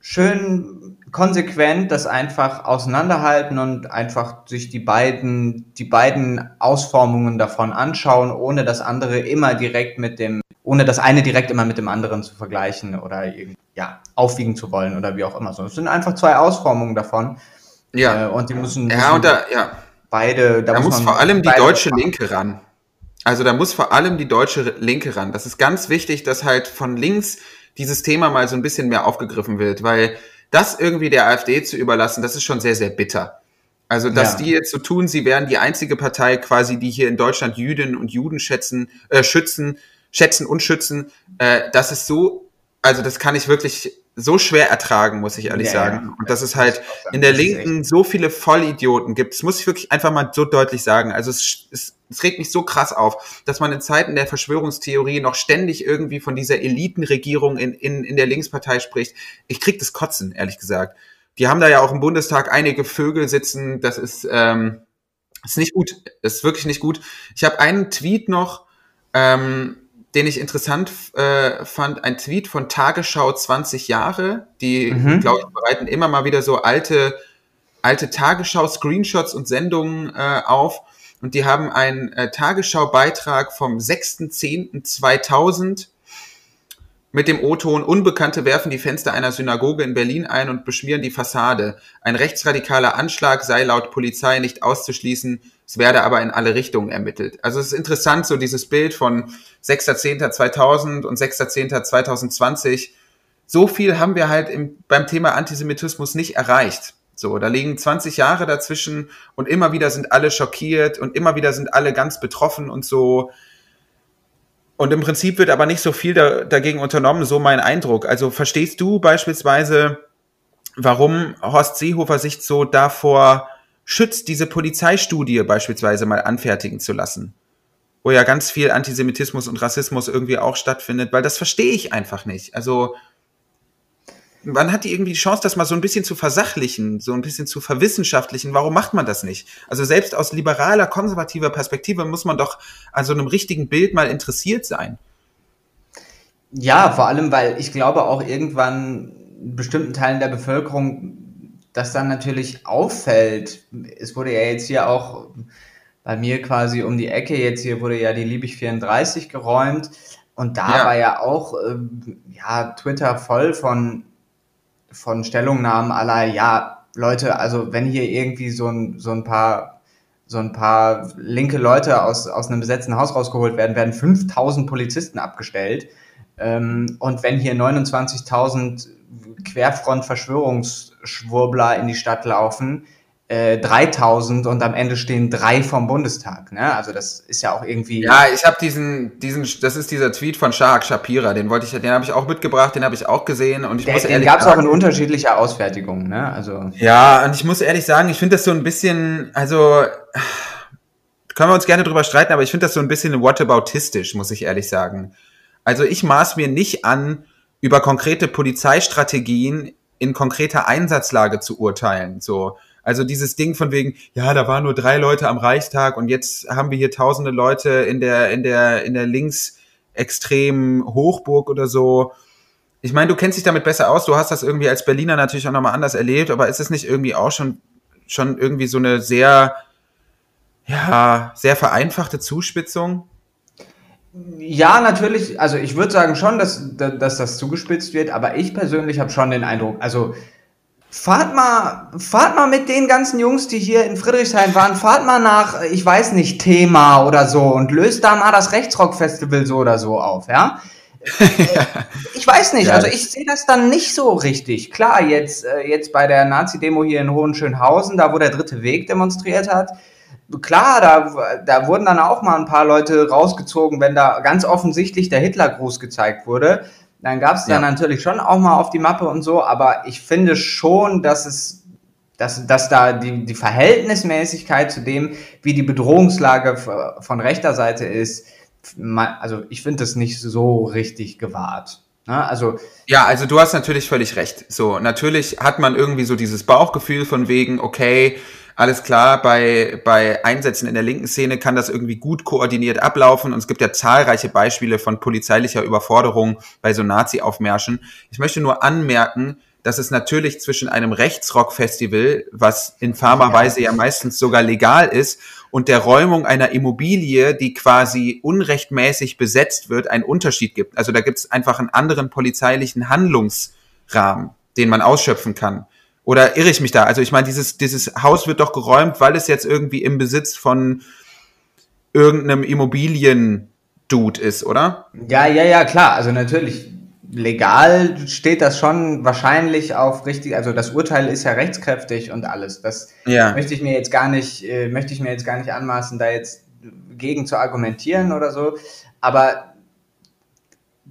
schön konsequent das einfach auseinanderhalten und einfach sich die beiden, die beiden Ausformungen davon anschauen, ohne das andere immer direkt mit dem, ohne das eine direkt immer mit dem anderen zu vergleichen oder irgendwie, ja, aufwiegen zu wollen oder wie auch immer. So, es sind einfach zwei Ausformungen davon. Ja. Äh, und die müssen, müssen ja, und da, ja. beide, da, da muss, muss vor allem die deutsche machen. Linke ran. Also da muss vor allem die deutsche Linke ran. Das ist ganz wichtig, dass halt von links dieses Thema mal so ein bisschen mehr aufgegriffen wird, weil das irgendwie der AfD zu überlassen, das ist schon sehr, sehr bitter. Also, dass ja. die jetzt so tun, sie wären die einzige Partei quasi, die hier in Deutschland Jüdinnen und Juden schätzen, äh, schützen, schätzen und schützen, äh, das ist so, also das kann ich wirklich so schwer ertragen, muss ich ehrlich ja, sagen. Ja. Und dass es halt in der Linken so viele Vollidioten gibt. Das muss ich wirklich einfach mal so deutlich sagen. Also es, es, es regt mich so krass auf, dass man in Zeiten der Verschwörungstheorie noch ständig irgendwie von dieser Elitenregierung in, in, in der Linkspartei spricht. Ich krieg das Kotzen, ehrlich gesagt. Die haben da ja auch im Bundestag einige Vögel sitzen. Das ist, ähm, ist nicht gut. Das ist wirklich nicht gut. Ich habe einen Tweet noch, ähm, den ich interessant äh, fand, ein Tweet von Tagesschau 20 Jahre. Die, mhm. glaube ich, bereiten immer mal wieder so alte, alte Tagesschau-Screenshots und Sendungen äh, auf. Und die haben einen äh, Tagesschau-Beitrag vom 6.10.2000 mit dem O-Ton Unbekannte werfen die Fenster einer Synagoge in Berlin ein und beschmieren die Fassade. Ein rechtsradikaler Anschlag sei laut Polizei nicht auszuschließen, es werde aber in alle Richtungen ermittelt. Also es ist interessant, so dieses Bild von 6.10.2000 und 6.10.2020. So viel haben wir halt im, beim Thema Antisemitismus nicht erreicht. So, da liegen 20 Jahre dazwischen und immer wieder sind alle schockiert und immer wieder sind alle ganz betroffen und so. Und im Prinzip wird aber nicht so viel da, dagegen unternommen, so mein Eindruck. Also verstehst du beispielsweise, warum Horst Seehofer sich so davor schützt, diese Polizeistudie beispielsweise mal anfertigen zu lassen? Wo ja ganz viel Antisemitismus und Rassismus irgendwie auch stattfindet, weil das verstehe ich einfach nicht. Also man hat die irgendwie die Chance, das mal so ein bisschen zu versachlichen, so ein bisschen zu verwissenschaftlichen. Warum macht man das nicht? Also selbst aus liberaler, konservativer Perspektive muss man doch an so einem richtigen Bild mal interessiert sein. Ja, vor allem, weil ich glaube auch irgendwann bestimmten Teilen der Bevölkerung das dann natürlich auffällt. Es wurde ja jetzt hier auch bei mir quasi um die Ecke, jetzt hier wurde ja die Liebig 34 geräumt. Und da ja. war ja auch äh, ja, Twitter voll von von Stellungnahmen aller, ja, Leute, also wenn hier irgendwie so ein, so ein paar so ein paar linke Leute aus, aus einem besetzten Haus rausgeholt werden, werden 5000 Polizisten abgestellt. Ähm, und wenn hier 29.000 Querfront-Verschwörungsschwurbler in die Stadt laufen, äh, 3000 und am Ende stehen drei vom Bundestag. Ne? Also das ist ja auch irgendwie. Ja, ich habe diesen, diesen, das ist dieser Tweet von Shahak Shapira, den wollte ich, den habe ich auch mitgebracht, den habe ich auch gesehen und ich der, muss Den gab es auch in unterschiedlicher Ausfertigung, ne? Also. Ja, und ich muss ehrlich sagen, ich finde das so ein bisschen, also können wir uns gerne drüber streiten, aber ich finde das so ein bisschen whataboutistisch, muss ich ehrlich sagen. Also ich maß mir nicht an, über konkrete Polizeistrategien in konkreter Einsatzlage zu urteilen. So, also dieses Ding von wegen, ja, da waren nur drei Leute am Reichstag und jetzt haben wir hier tausende Leute in der, in der, in der linksextremen Hochburg oder so. Ich meine, du kennst dich damit besser aus, du hast das irgendwie als Berliner natürlich auch nochmal anders erlebt, aber ist es nicht irgendwie auch schon, schon irgendwie so eine sehr, ja, sehr vereinfachte Zuspitzung? Ja, natürlich. Also ich würde sagen schon, dass, dass das zugespitzt wird, aber ich persönlich habe schon den Eindruck, also Fahrt mal, fahrt mal mit den ganzen Jungs, die hier in Friedrichshain waren, fahrt mal nach, ich weiß nicht, Thema oder so und löst da mal das Rechtsrock-Festival so oder so auf, ja? ja. Ich weiß nicht, ja. also ich sehe das dann nicht so richtig. Klar, jetzt, äh, jetzt bei der Nazi-Demo hier in Hohenschönhausen, da wo der dritte Weg demonstriert hat, klar, da, da wurden dann auch mal ein paar Leute rausgezogen, wenn da ganz offensichtlich der Hitlergruß gezeigt wurde. Dann gab es ja. dann natürlich schon auch mal auf die Mappe und so, aber ich finde schon, dass es dass, dass da die, die Verhältnismäßigkeit zu dem, wie die Bedrohungslage von rechter Seite ist, also ich finde das nicht so richtig gewahrt. Ne? Also ja, also du hast natürlich völlig recht. So natürlich hat man irgendwie so dieses Bauchgefühl von wegen, okay, alles klar, bei, bei Einsätzen in der linken Szene kann das irgendwie gut koordiniert ablaufen und es gibt ja zahlreiche Beispiele von polizeilicher Überforderung bei so Nazi-Aufmärschen. Ich möchte nur anmerken, dass es natürlich zwischen einem Rechtsrock-Festival, was infamerweise ja meistens sogar legal ist, und der Räumung einer Immobilie, die quasi unrechtmäßig besetzt wird, einen Unterschied gibt. Also da gibt es einfach einen anderen polizeilichen Handlungsrahmen, den man ausschöpfen kann. Oder irre ich mich da? Also ich meine, dieses, dieses Haus wird doch geräumt, weil es jetzt irgendwie im Besitz von irgendeinem Immobilien-Dude ist, oder? Ja, ja, ja, klar. Also natürlich, legal steht das schon wahrscheinlich auf richtig, also das Urteil ist ja rechtskräftig und alles. Das ja. möchte ich mir jetzt gar nicht, äh, möchte ich mir jetzt gar nicht anmaßen, da jetzt gegen zu argumentieren oder so. Aber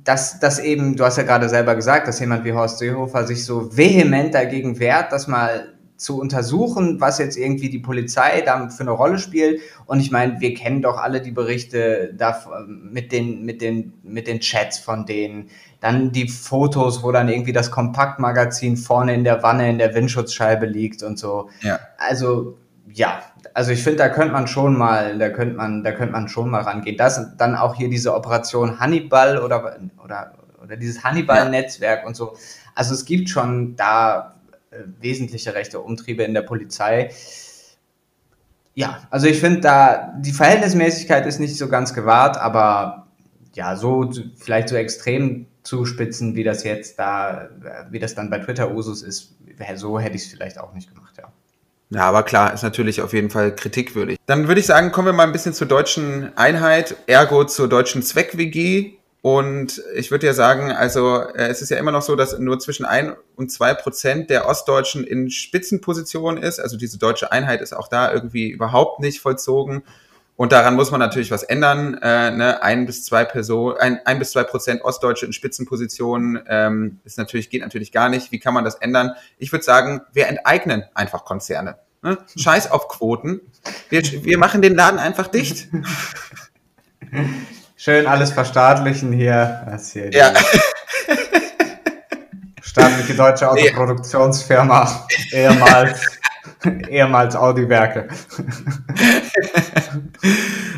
dass, dass eben, du hast ja gerade selber gesagt, dass jemand wie Horst Seehofer sich so vehement dagegen wehrt, das mal zu untersuchen, was jetzt irgendwie die Polizei da für eine Rolle spielt. Und ich meine, wir kennen doch alle die Berichte da mit den, mit den, mit den Chats von denen. Dann die Fotos, wo dann irgendwie das Kompaktmagazin vorne in der Wanne in der Windschutzscheibe liegt und so. Ja. Also, ja, also ich finde, da könnte man schon mal, da könnte man, da könnte man schon mal rangehen. Das dann auch hier diese Operation Hannibal oder oder oder dieses Hannibal-Netzwerk ja. und so. Also es gibt schon da äh, wesentliche rechte Umtriebe in der Polizei. Ja, also ich finde da die Verhältnismäßigkeit ist nicht so ganz gewahrt, aber ja, so vielleicht so extrem zuspitzen, wie das jetzt da, wie das dann bei Twitter Usus ist, so hätte ich es vielleicht auch nicht gemacht, ja. Ja, aber klar, ist natürlich auf jeden Fall kritikwürdig. Dann würde ich sagen, kommen wir mal ein bisschen zur deutschen Einheit, ergo zur deutschen Zweck-WG. Und ich würde ja sagen, also äh, es ist ja immer noch so, dass nur zwischen ein und zwei Prozent der Ostdeutschen in Spitzenpositionen ist. Also diese deutsche Einheit ist auch da irgendwie überhaupt nicht vollzogen. Und daran muss man natürlich was ändern. Äh, ne? Ein bis zwei Personen, ein, ein bis zwei Prozent Ostdeutsche in Spitzenpositionen ähm, ist natürlich geht natürlich gar nicht. Wie kann man das ändern? Ich würde sagen, wir enteignen einfach Konzerne. Ne? Scheiß auf Quoten. Wir, wir machen den Laden einfach dicht. Schön alles verstaatlichen hier. Hier ja. Staatliche deutsche Autoproduktionsfirma, ehemals, ehemals Audi-Werke.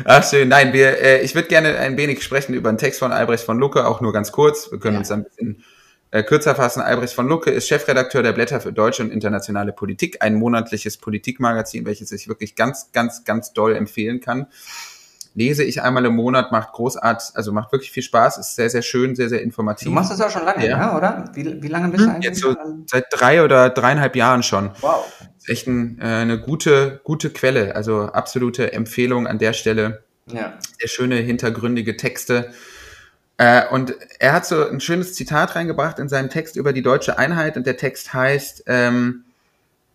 Ach schön, nein, wir, äh, ich würde gerne ein wenig sprechen über einen Text von Albrecht von Lucke, auch nur ganz kurz. Wir können ja. uns ein bisschen äh, kürzer fassen, Albrecht von Lucke ist Chefredakteur der Blätter für deutsche und internationale Politik, ein monatliches Politikmagazin, welches ich wirklich ganz, ganz, ganz doll empfehlen kann. Lese ich einmal im Monat, macht großartig, also macht wirklich viel Spaß, ist sehr, sehr schön, sehr, sehr informativ. Du machst das ja schon lange, ja. ja oder? Wie, wie lange bist du hm, eigentlich? Jetzt so seit drei oder dreieinhalb Jahren schon. Wow. Ist echt ein, äh, eine gute, gute Quelle, also absolute Empfehlung an der Stelle. Ja. Sehr schöne, hintergründige Texte äh, und er hat so ein schönes Zitat reingebracht in seinem Text über die deutsche Einheit und der Text heißt ähm,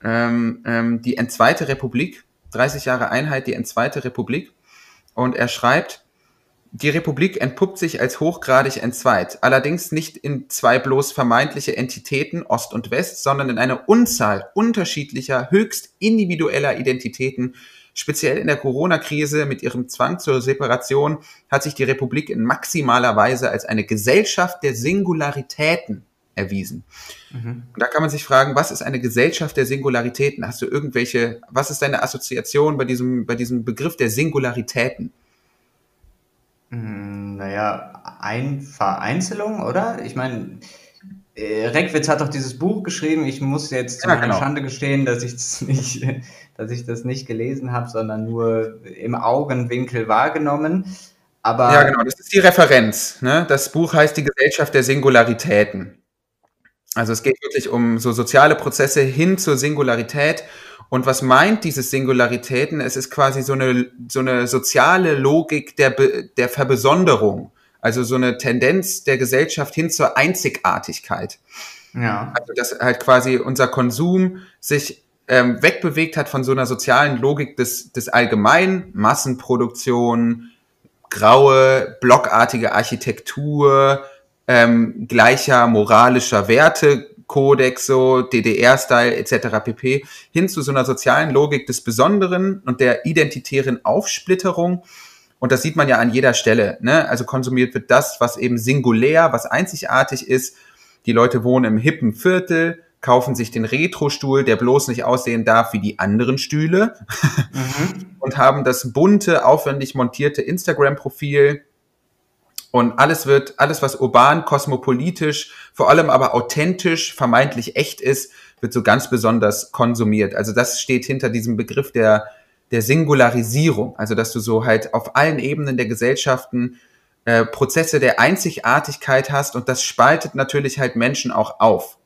ähm, ähm, die entzweite Republik, 30 Jahre Einheit, die entzweite Republik. Und er schreibt, die Republik entpuppt sich als hochgradig entzweit, allerdings nicht in zwei bloß vermeintliche Entitäten Ost und West, sondern in eine Unzahl unterschiedlicher, höchst individueller Identitäten, Speziell in der Corona-Krise mit ihrem Zwang zur Separation hat sich die Republik in maximaler Weise als eine Gesellschaft der Singularitäten erwiesen. Mhm. Und da kann man sich fragen, was ist eine Gesellschaft der Singularitäten? Hast du irgendwelche, was ist deine Assoziation bei diesem, bei diesem Begriff der Singularitäten? Hm, naja, ein Vereinzelung, oder? Ich meine, äh, Reckwitz hat doch dieses Buch geschrieben. Ich muss jetzt zu ja, meiner genau. Schande gestehen, dass ich das nicht, dass ich das nicht gelesen habe, sondern nur im Augenwinkel wahrgenommen. Aber ja, genau, das ist die Referenz. Ne? Das Buch heißt Die Gesellschaft der Singularitäten. Also es geht wirklich um so soziale Prozesse hin zur Singularität. Und was meint dieses Singularitäten? Es ist quasi so eine, so eine soziale Logik der, der Verbesonderung. Also so eine Tendenz der Gesellschaft hin zur Einzigartigkeit. Ja. Also dass halt quasi unser Konsum sich ähm, wegbewegt hat von so einer sozialen Logik des, des Allgemeinen, Massenproduktion, graue, blockartige Architektur, ähm, gleicher moralischer Werte, Kodex, so DDR-Style etc. pp. hin zu so einer sozialen Logik des Besonderen und der identitären Aufsplitterung und das sieht man ja an jeder Stelle. Ne? Also konsumiert wird das, was eben singulär, was einzigartig ist. Die Leute wohnen im hippen Viertel, kaufen sich den Retro-Stuhl, der bloß nicht aussehen darf wie die anderen Stühle mhm. und haben das bunte, aufwendig montierte Instagram-Profil. Und alles wird, alles was urban, kosmopolitisch, vor allem aber authentisch, vermeintlich echt ist, wird so ganz besonders konsumiert. Also das steht hinter diesem Begriff der der Singularisierung, also dass du so halt auf allen Ebenen der Gesellschaften äh, Prozesse der Einzigartigkeit hast und das spaltet natürlich halt Menschen auch auf.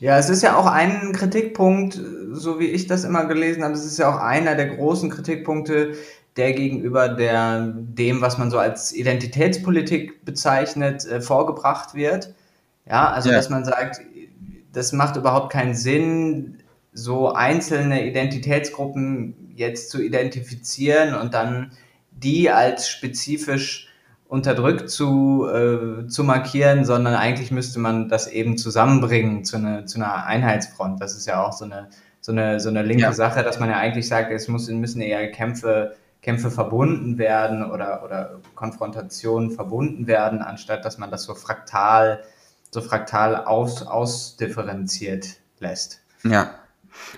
Ja, es ist ja auch ein Kritikpunkt, so wie ich das immer gelesen habe, es ist ja auch einer der großen Kritikpunkte, der gegenüber der, dem, was man so als Identitätspolitik bezeichnet, äh, vorgebracht wird. Ja, also ja. dass man sagt, das macht überhaupt keinen Sinn, so einzelne Identitätsgruppen jetzt zu identifizieren und dann die als spezifisch unterdrückt zu, äh, zu markieren, sondern eigentlich müsste man das eben zusammenbringen zu, eine, zu einer Einheitsfront. Das ist ja auch so eine, so eine, so eine linke ja. Sache, dass man ja eigentlich sagt, es muss, müssen eher Kämpfe, Kämpfe verbunden werden oder, oder Konfrontationen verbunden werden, anstatt dass man das so fraktal, so fraktal aus, ausdifferenziert lässt. Ja,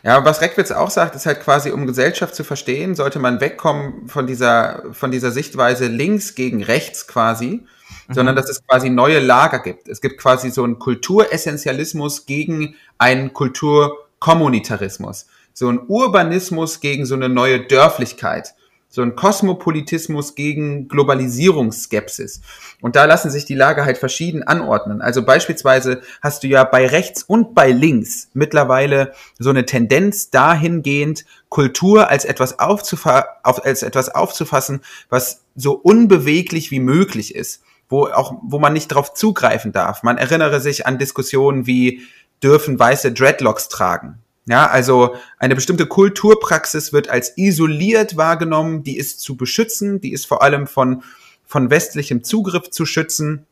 ja, was Reckwitz auch sagt, ist halt quasi, um Gesellschaft zu verstehen, sollte man wegkommen von dieser, von dieser Sichtweise links gegen rechts quasi, mhm. sondern dass es quasi neue Lager gibt. Es gibt quasi so einen Kulturessentialismus gegen einen Kulturkommunitarismus. So einen Urbanismus gegen so eine neue Dörflichkeit so ein Kosmopolitismus gegen Globalisierungsskepsis. Und da lassen sich die Lager halt verschieden anordnen. Also beispielsweise hast du ja bei rechts und bei links mittlerweile so eine Tendenz dahingehend, Kultur als etwas, aufzufa auf, als etwas aufzufassen, was so unbeweglich wie möglich ist, wo auch, wo man nicht darauf zugreifen darf. Man erinnere sich an Diskussionen wie, dürfen weiße Dreadlocks tragen? Ja, also eine bestimmte Kulturpraxis wird als isoliert wahrgenommen, die ist zu beschützen, die ist vor allem von, von westlichem Zugriff zu schützen.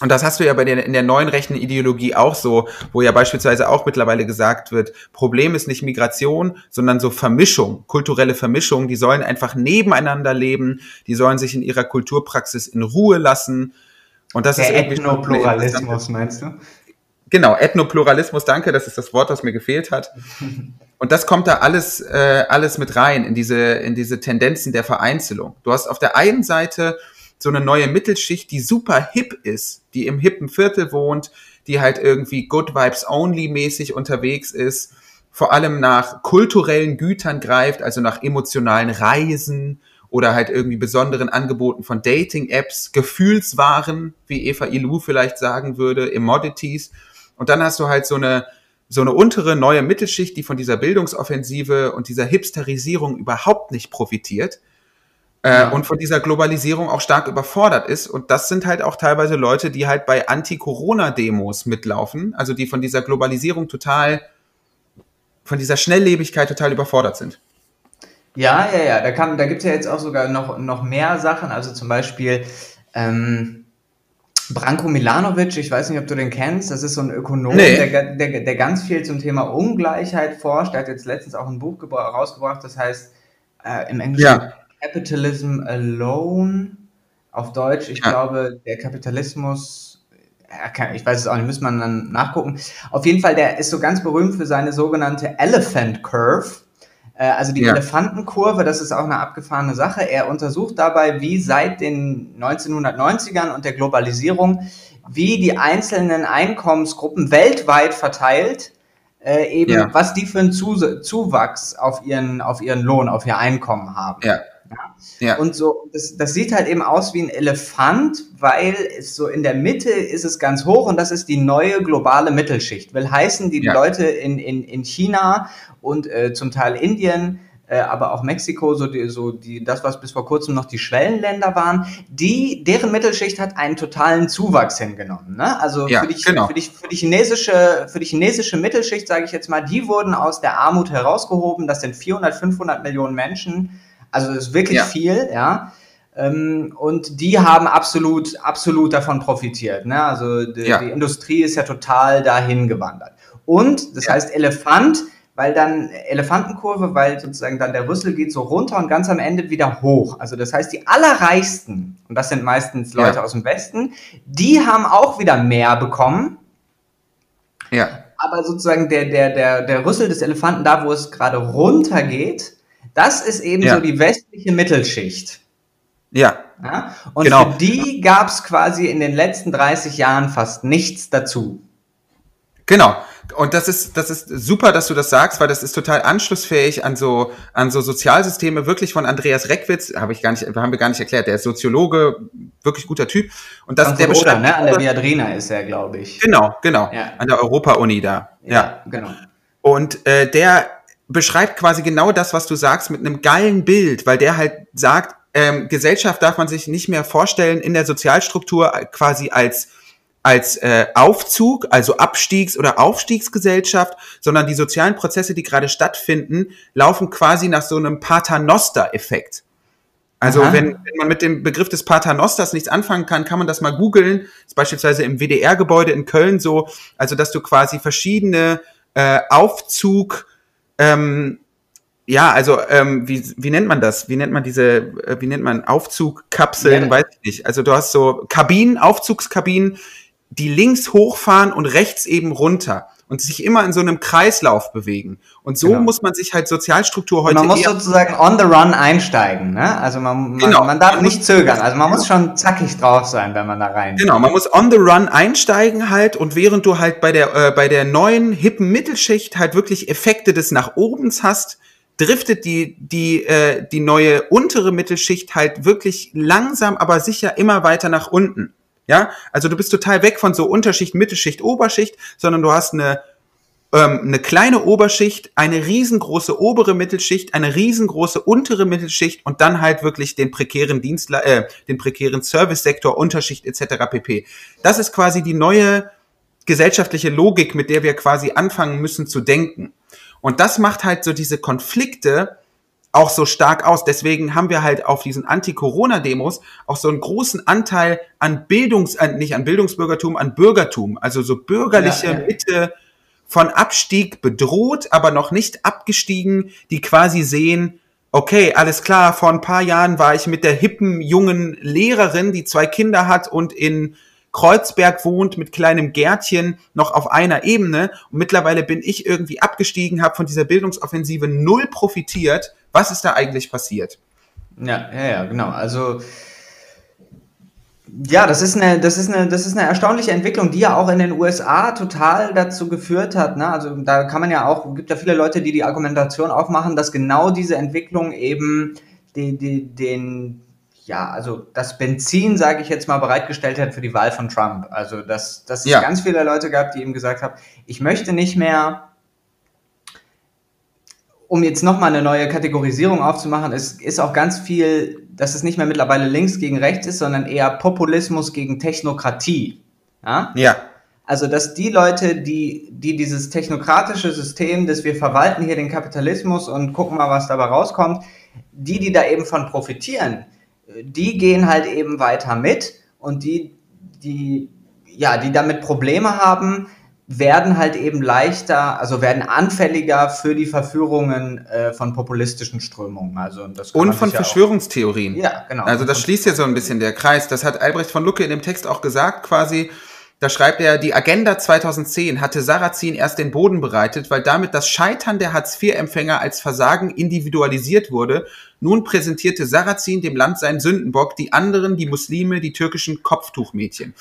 Und das hast du ja bei der, in der neuen rechten Ideologie auch so, wo ja beispielsweise auch mittlerweile gesagt wird, Problem ist nicht Migration, sondern so Vermischung, kulturelle Vermischung, die sollen einfach nebeneinander leben, die sollen sich in ihrer Kulturpraxis in Ruhe lassen. Und das der ist irgendwie Ethnopluralismus, meinst du? Genau, Ethnopluralismus, danke, das ist das Wort, das mir gefehlt hat. Und das kommt da alles, äh, alles mit rein in diese, in diese Tendenzen der Vereinzelung. Du hast auf der einen Seite so eine neue Mittelschicht, die super hip ist, die im hippen Viertel wohnt, die halt irgendwie Good Vibes Only mäßig unterwegs ist, vor allem nach kulturellen Gütern greift, also nach emotionalen Reisen oder halt irgendwie besonderen Angeboten von Dating-Apps, Gefühlswaren, wie Eva Ilou vielleicht sagen würde, Immodities und dann hast du halt so eine, so eine untere neue Mittelschicht, die von dieser Bildungsoffensive und dieser Hipsterisierung überhaupt nicht profitiert. Äh, ja. und von dieser Globalisierung auch stark überfordert ist. Und das sind halt auch teilweise Leute, die halt bei Anti-Corona-Demos mitlaufen, also die von dieser Globalisierung total, von dieser Schnelllebigkeit total überfordert sind. Ja, ja, ja, da, kann, da gibt es ja jetzt auch sogar noch, noch mehr Sachen, also zum Beispiel, ähm, Branko Milanovic, ich weiß nicht, ob du den kennst, das ist so ein Ökonom, nee. der, der, der ganz viel zum Thema Ungleichheit forscht. Der hat jetzt letztens auch ein Buch rausgebracht, das heißt äh, im Englischen ja. Capitalism Alone. Auf Deutsch, ich ja. glaube, der Kapitalismus, ich weiß es auch nicht, müssen man dann nachgucken. Auf jeden Fall, der ist so ganz berühmt für seine sogenannte Elephant Curve. Äh, also die ja. Elefantenkurve, das ist auch eine abgefahrene Sache. Er untersucht dabei, wie seit den 1990ern und der Globalisierung, wie die einzelnen Einkommensgruppen weltweit verteilt, äh, eben ja. was die für einen Zuwachs auf ihren, auf ihren Lohn, auf ihr Einkommen haben. Ja. Ja. Und so, das, das sieht halt eben aus wie ein Elefant, weil es so in der Mitte ist es ganz hoch und das ist die neue globale Mittelschicht. Will heißen, die ja. Leute in, in, in China und äh, zum Teil Indien, äh, aber auch Mexiko, so die, so die, das, was bis vor kurzem noch die Schwellenländer waren, die, deren Mittelschicht hat einen totalen Zuwachs hingenommen. Ne? Also ja, für, die, genau. für, die, für, die chinesische, für die chinesische Mittelschicht, sage ich jetzt mal, die wurden aus der Armut herausgehoben. Das sind 400, 500 Millionen Menschen. Also das ist wirklich ja. viel, ja. Ähm, und die haben absolut, absolut davon profitiert. Ne? Also die, ja. die Industrie ist ja total dahin gewandert. Und das ja. heißt Elefant, weil dann Elefantenkurve, weil sozusagen dann der Rüssel geht so runter und ganz am Ende wieder hoch. Also das heißt, die allerreichsten, und das sind meistens Leute ja. aus dem Westen, die haben auch wieder mehr bekommen. Ja. Aber sozusagen der, der, der, der Rüssel des Elefanten, da wo es gerade runter geht, das ist eben ja. so die westliche Mittelschicht. Ja. ja? Und genau. für die gab es quasi in den letzten 30 Jahren fast nichts dazu. Genau. Und das ist, das ist super, dass du das sagst, weil das ist total anschlussfähig an so, an so Sozialsysteme, wirklich von Andreas Reckwitz, habe ich gar nicht, haben wir gar nicht erklärt, der ist Soziologe, wirklich guter Typ. Und das, der beschreibt, ne? An der Viadrina ist er, glaube ich. Genau, genau. Ja. An der Europa-Uni da. Ja, ja, genau. Und äh, der beschreibt quasi genau das, was du sagst, mit einem geilen Bild, weil der halt sagt, ähm, Gesellschaft darf man sich nicht mehr vorstellen in der Sozialstruktur quasi als als äh, Aufzug, also Abstiegs- oder Aufstiegsgesellschaft, sondern die sozialen Prozesse, die gerade stattfinden, laufen quasi nach so einem Paternoster-Effekt. Also wenn, wenn man mit dem Begriff des Paternosters nichts anfangen kann, kann man das mal googeln. ist beispielsweise im WDR-Gebäude in Köln so, also dass du quasi verschiedene äh, Aufzug, ähm, ja, also ähm, wie, wie nennt man das? Wie nennt man diese, äh, wie nennt man Aufzugkapseln? Ja. Weiß ich nicht. Also du hast so Kabinen, Aufzugskabinen, die links hochfahren und rechts eben runter und sich immer in so einem Kreislauf bewegen. Und so genau. muss man sich halt Sozialstruktur heute. Man muss sozusagen on the run einsteigen, ne? Also man, man, genau. man darf man nicht zögern. Also man muss schon zackig drauf sein, wenn man da rein. Genau, man muss on the run einsteigen halt und während du halt bei der äh, bei der neuen hippen Mittelschicht halt wirklich Effekte des nach obens hast, driftet die die äh, die neue untere Mittelschicht halt wirklich langsam, aber sicher immer weiter nach unten. Ja, also du bist total weg von so Unterschicht, Mittelschicht, Oberschicht, sondern du hast eine ähm, eine kleine Oberschicht, eine riesengroße obere Mittelschicht, eine riesengroße untere Mittelschicht und dann halt wirklich den prekären Dienstler, äh, den prekären Servicesektor, Unterschicht etc. pp. Das ist quasi die neue gesellschaftliche Logik, mit der wir quasi anfangen müssen zu denken. Und das macht halt so diese Konflikte auch so stark aus. Deswegen haben wir halt auf diesen Anti-Corona-Demos auch so einen großen Anteil an Bildungs, an, nicht an Bildungsbürgertum, an Bürgertum, also so bürgerliche ja, ja. Mitte von Abstieg bedroht, aber noch nicht abgestiegen, die quasi sehen, okay, alles klar, vor ein paar Jahren war ich mit der hippen jungen Lehrerin, die zwei Kinder hat und in Kreuzberg wohnt mit kleinem Gärtchen noch auf einer Ebene und mittlerweile bin ich irgendwie abgestiegen, habe von dieser Bildungsoffensive null profitiert. Was ist da eigentlich passiert? Ja, ja, ja, genau. Also ja, das ist eine, das ist eine, das ist eine erstaunliche Entwicklung, die ja auch in den USA total dazu geführt hat. Ne? Also da kann man ja auch, gibt ja viele Leute, die die Argumentation aufmachen, dass genau diese Entwicklung eben die, die, den ja, also das Benzin, sage ich jetzt mal, bereitgestellt hat für die Wahl von Trump. Also dass, dass es ja. ganz viele Leute gab, die ihm gesagt haben, ich möchte nicht mehr, um jetzt nochmal eine neue Kategorisierung aufzumachen, es ist auch ganz viel, dass es nicht mehr mittlerweile links gegen rechts ist, sondern eher Populismus gegen Technokratie. Ja? ja. Also, dass die Leute, die, die dieses technokratische System, dass wir verwalten hier den Kapitalismus und gucken mal, was dabei rauskommt, die, die da eben von profitieren, die gehen halt eben weiter mit und die, die, ja, die damit Probleme haben, werden halt eben leichter, also werden anfälliger für die Verführungen äh, von populistischen Strömungen. Also das und von Verschwörungstheorien. Ja, genau. Also das schließt ja so ein bisschen der Kreis. Das hat Albrecht von Lucke in dem Text auch gesagt, quasi. Da schreibt er, die Agenda 2010 hatte Sarrazin erst den Boden bereitet, weil damit das Scheitern der Hartz-IV-Empfänger als Versagen individualisiert wurde nun präsentierte Sarrazin dem Land seinen Sündenbock, die anderen, die Muslime, die türkischen Kopftuchmädchen.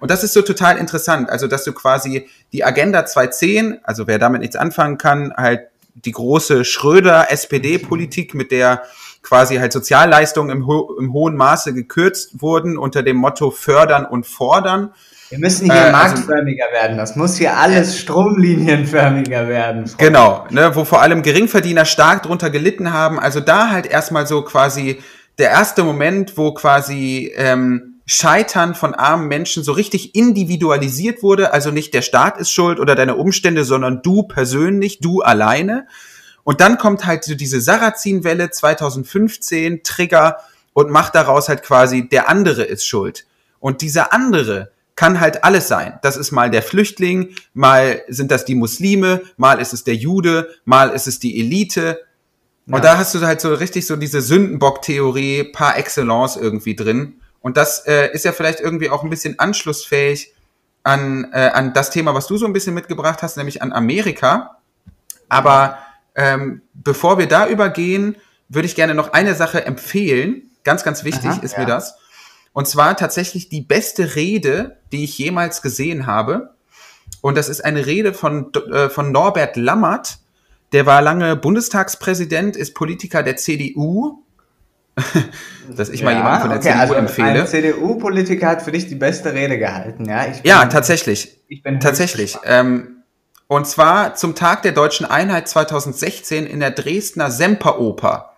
Und das ist so total interessant. Also, dass du quasi die Agenda 210, also wer damit nichts anfangen kann, halt die große Schröder-SPD-Politik, mit der quasi halt Sozialleistungen im, ho im hohen Maße gekürzt wurden unter dem Motto fördern und fordern wir müssen hier äh, also marktförmiger also, werden. Das muss hier alles stromlinienförmiger werden. Frau. Genau, ne, wo vor allem Geringverdiener stark drunter gelitten haben. Also da halt erstmal so quasi der erste Moment, wo quasi ähm, Scheitern von armen Menschen so richtig individualisiert wurde. Also nicht der Staat ist schuld oder deine Umstände, sondern du persönlich, du alleine. Und dann kommt halt so diese Sarrazin-Welle 2015, Trigger und macht daraus halt quasi, der andere ist schuld. Und dieser andere, kann halt alles sein. Das ist mal der Flüchtling, mal sind das die Muslime, mal ist es der Jude, mal ist es die Elite. Und ja. da hast du halt so richtig so diese Sündenbock-Theorie par excellence irgendwie drin. Und das äh, ist ja vielleicht irgendwie auch ein bisschen anschlussfähig an, äh, an das Thema, was du so ein bisschen mitgebracht hast, nämlich an Amerika. Aber ähm, bevor wir da übergehen, würde ich gerne noch eine Sache empfehlen. Ganz, ganz wichtig Aha, ist ja. mir das. Und zwar tatsächlich die beste Rede, die ich jemals gesehen habe. Und das ist eine Rede von, äh, von Norbert Lammert. Der war lange Bundestagspräsident, ist Politiker der CDU. dass ich ja, mal jemanden von der okay, CDU also empfehle. Ein CDU-Politiker hat für dich die beste Rede gehalten, ja? Bin, ja, tatsächlich. Ich bin tatsächlich. Ähm, und zwar zum Tag der deutschen Einheit 2016 in der Dresdner Semperoper.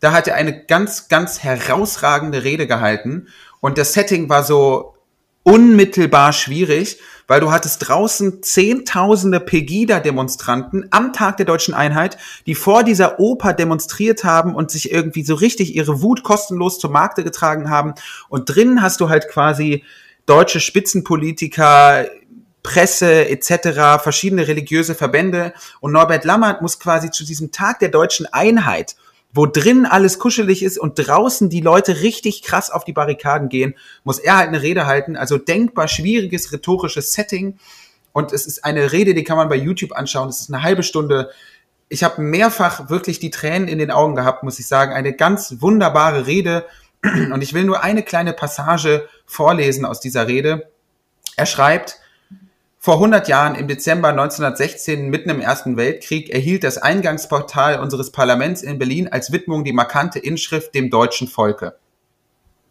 Da hat er eine ganz, ganz herausragende Rede gehalten und das Setting war so unmittelbar schwierig, weil du hattest draußen zehntausende Pegida-Demonstranten am Tag der deutschen Einheit, die vor dieser Oper demonstriert haben und sich irgendwie so richtig ihre Wut kostenlos zum Markte getragen haben. Und drinnen hast du halt quasi deutsche Spitzenpolitiker, Presse etc., verschiedene religiöse Verbände. Und Norbert Lammert muss quasi zu diesem Tag der deutschen Einheit wo drin alles kuschelig ist und draußen die Leute richtig krass auf die Barrikaden gehen, muss er halt eine Rede halten. Also denkbar schwieriges rhetorisches Setting. Und es ist eine Rede, die kann man bei YouTube anschauen. Es ist eine halbe Stunde. Ich habe mehrfach wirklich die Tränen in den Augen gehabt, muss ich sagen. Eine ganz wunderbare Rede. Und ich will nur eine kleine Passage vorlesen aus dieser Rede. Er schreibt, vor 100 Jahren, im Dezember 1916, mitten im Ersten Weltkrieg, erhielt das Eingangsportal unseres Parlaments in Berlin als Widmung die markante Inschrift dem deutschen Volke.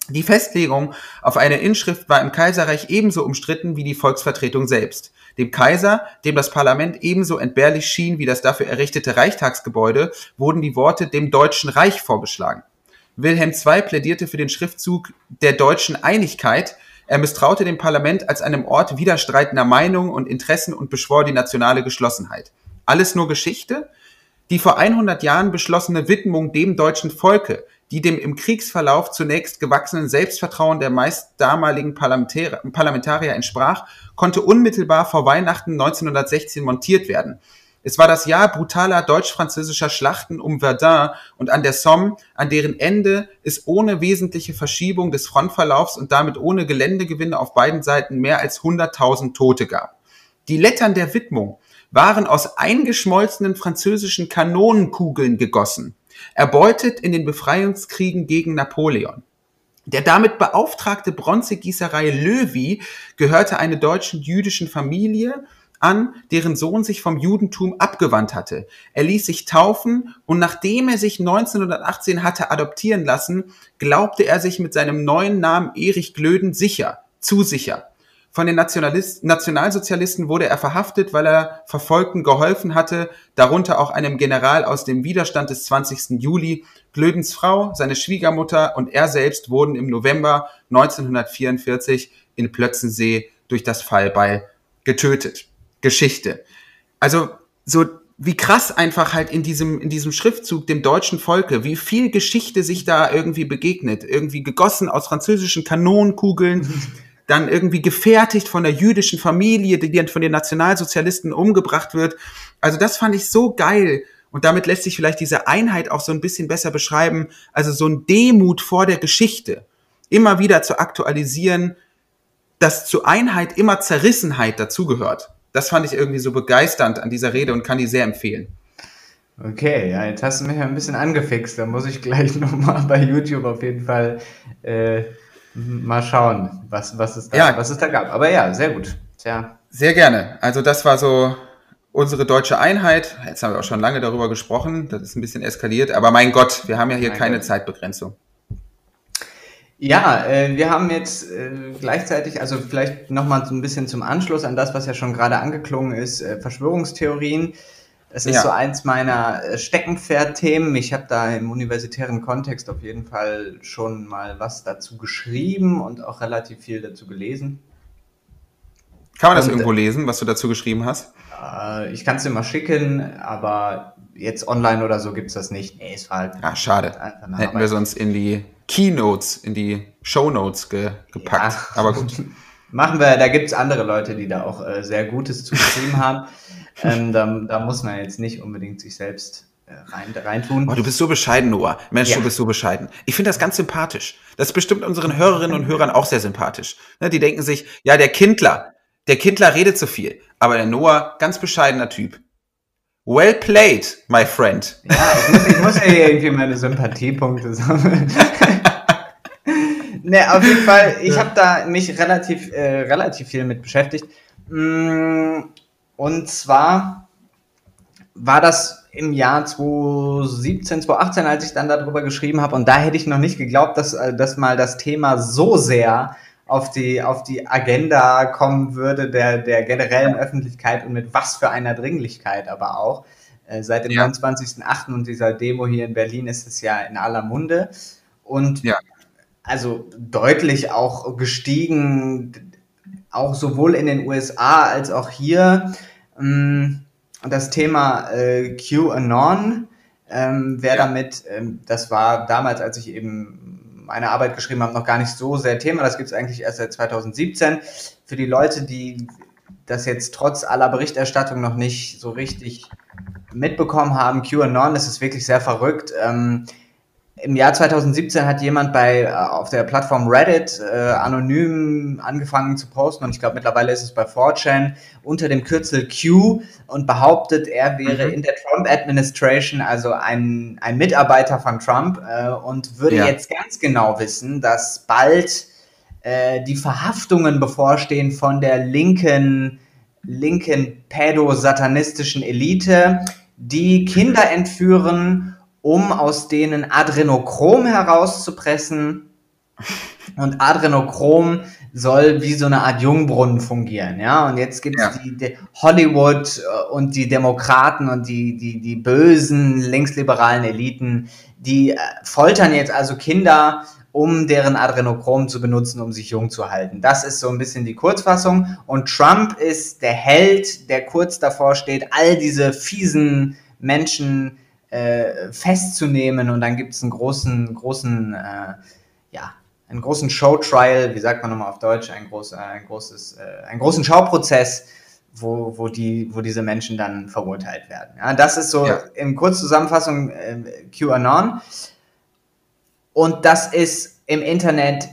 Die Festlegung auf eine Inschrift war im Kaiserreich ebenso umstritten wie die Volksvertretung selbst. Dem Kaiser, dem das Parlament ebenso entbehrlich schien wie das dafür errichtete Reichstagsgebäude, wurden die Worte dem Deutschen Reich vorgeschlagen. Wilhelm II plädierte für den Schriftzug der deutschen Einigkeit, er misstraute dem Parlament als einem Ort widerstreitender Meinungen und Interessen und beschwor die nationale Geschlossenheit. Alles nur Geschichte? Die vor 100 Jahren beschlossene Widmung dem deutschen Volke, die dem im Kriegsverlauf zunächst gewachsenen Selbstvertrauen der meist damaligen Parlamentarier, entsprach, konnte unmittelbar vor Weihnachten 1916 montiert werden. Es war das Jahr brutaler deutsch-französischer Schlachten um Verdun und an der Somme, an deren Ende es ohne wesentliche Verschiebung des Frontverlaufs und damit ohne Geländegewinne auf beiden Seiten mehr als 100.000 Tote gab. Die Lettern der Widmung waren aus eingeschmolzenen französischen Kanonenkugeln gegossen, erbeutet in den Befreiungskriegen gegen Napoleon. Der damit beauftragte Bronzegießerei Löwy gehörte einer deutschen jüdischen Familie an, deren Sohn sich vom Judentum abgewandt hatte. Er ließ sich taufen und nachdem er sich 1918 hatte adoptieren lassen, glaubte er sich mit seinem neuen Namen Erich Glöden sicher, zu sicher. Von den Nationalsozialisten wurde er verhaftet, weil er Verfolgten geholfen hatte, darunter auch einem General aus dem Widerstand des 20. Juli. Glödens Frau, seine Schwiegermutter und er selbst wurden im November 1944 in Plötzensee durch das Fallbeil getötet. Geschichte. Also so wie krass einfach halt in diesem, in diesem Schriftzug dem deutschen Volke, wie viel Geschichte sich da irgendwie begegnet. Irgendwie gegossen aus französischen Kanonenkugeln, dann irgendwie gefertigt von der jüdischen Familie, die dann von den Nationalsozialisten umgebracht wird. Also das fand ich so geil. Und damit lässt sich vielleicht diese Einheit auch so ein bisschen besser beschreiben. Also so ein Demut vor der Geschichte. Immer wieder zu aktualisieren, dass zur Einheit immer Zerrissenheit dazugehört das fand ich irgendwie so begeisternd an dieser Rede und kann die sehr empfehlen. Okay, ja, jetzt hast du mich ein bisschen angefixt. Da muss ich gleich nochmal bei YouTube auf jeden Fall äh, mal schauen, was, was, es da, ja. was es da gab. Aber ja, sehr gut. Tja. Sehr gerne. Also das war so unsere deutsche Einheit. Jetzt haben wir auch schon lange darüber gesprochen. Das ist ein bisschen eskaliert. Aber mein Gott, wir haben ja hier mein keine Gott. Zeitbegrenzung. Ja, äh, wir haben jetzt äh, gleichzeitig, also vielleicht nochmal so ein bisschen zum Anschluss an das, was ja schon gerade angeklungen ist, äh, Verschwörungstheorien. Es ist ja. so eins meiner äh, Steckenpferd-Themen. Ich habe da im universitären Kontext auf jeden Fall schon mal was dazu geschrieben und auch relativ viel dazu gelesen. Kann man das und, irgendwo lesen, was du dazu geschrieben hast? Äh, ich kann es dir mal schicken, aber jetzt online oder so gibt's das nicht. Nee, es war halt. Ah, schade. Hätten Arbeit. wir sonst in die Keynotes, in die Shownotes ge gepackt. Ja. Aber gut. Machen wir, da gibt's andere Leute, die da auch äh, sehr Gutes zu geschrieben haben. Ähm, da, da muss man jetzt nicht unbedingt sich selbst äh, rein, reintun. Oh, du bist so bescheiden, Noah. Mensch, ja. du bist so bescheiden. Ich finde das ganz sympathisch. Das ist bestimmt unseren Hörerinnen und Hörern auch sehr sympathisch. Ne, die denken sich, ja, der Kindler, der Kindler redet zu viel. Aber der Noah, ganz bescheidener Typ. Well played, my friend. Ja, ich muss, ich muss ja irgendwie meine Sympathiepunkte sammeln. ne, auf jeden Fall, ich habe da mich relativ, äh, relativ viel mit beschäftigt. Mm, und zwar war das im Jahr 2017, 2018, als ich dann darüber geschrieben habe. Und da hätte ich noch nicht geglaubt, dass, äh, dass mal das Thema so sehr auf die, auf die Agenda kommen würde der, der generellen Öffentlichkeit und mit was für einer Dringlichkeit aber auch. Äh, seit dem ja. 29.08. und dieser Demo hier in Berlin ist es ja in aller Munde und ja. also deutlich auch gestiegen. auch sowohl in den USA als auch hier ähm, das Thema äh, QAnon. Ähm, wer ja. damit, ähm, das war damals, als ich eben meine Arbeit geschrieben habe, noch gar nicht so sehr Thema. Das gibt es eigentlich erst seit 2017. Für die Leute, die das jetzt trotz aller Berichterstattung noch nicht so richtig mitbekommen haben, QAnon, das ist wirklich sehr verrückt. Ähm, im Jahr 2017 hat jemand bei äh, auf der Plattform Reddit äh, anonym angefangen zu posten und ich glaube mittlerweile ist es bei 4chan unter dem Kürzel Q und behauptet, er wäre mhm. in der Trump Administration, also ein, ein Mitarbeiter von Trump äh, und würde ja. jetzt ganz genau wissen, dass bald äh, die Verhaftungen bevorstehen von der linken linken pädosatanistischen Elite, die Kinder entführen um aus denen Adrenochrom herauszupressen. Und Adrenochrom soll wie so eine Art Jungbrunnen fungieren, ja. Und jetzt gibt es ja. die, die, Hollywood äh, und die Demokraten und die, die, die bösen linksliberalen Eliten, die äh, foltern jetzt also Kinder, um deren Adrenochrom zu benutzen, um sich jung zu halten. Das ist so ein bisschen die Kurzfassung. Und Trump ist der Held, der kurz davor steht, all diese fiesen Menschen äh, festzunehmen und dann gibt es einen großen, großen, äh, ja, einen großen Showtrial, wie sagt man nochmal auf Deutsch, ein, groß, äh, ein großes, äh, einen großen Schauprozess, wo, wo, die, wo diese Menschen dann verurteilt werden. Ja, das ist so ja. in Kurzzusammenfassung äh, QAnon. Und das ist im Internet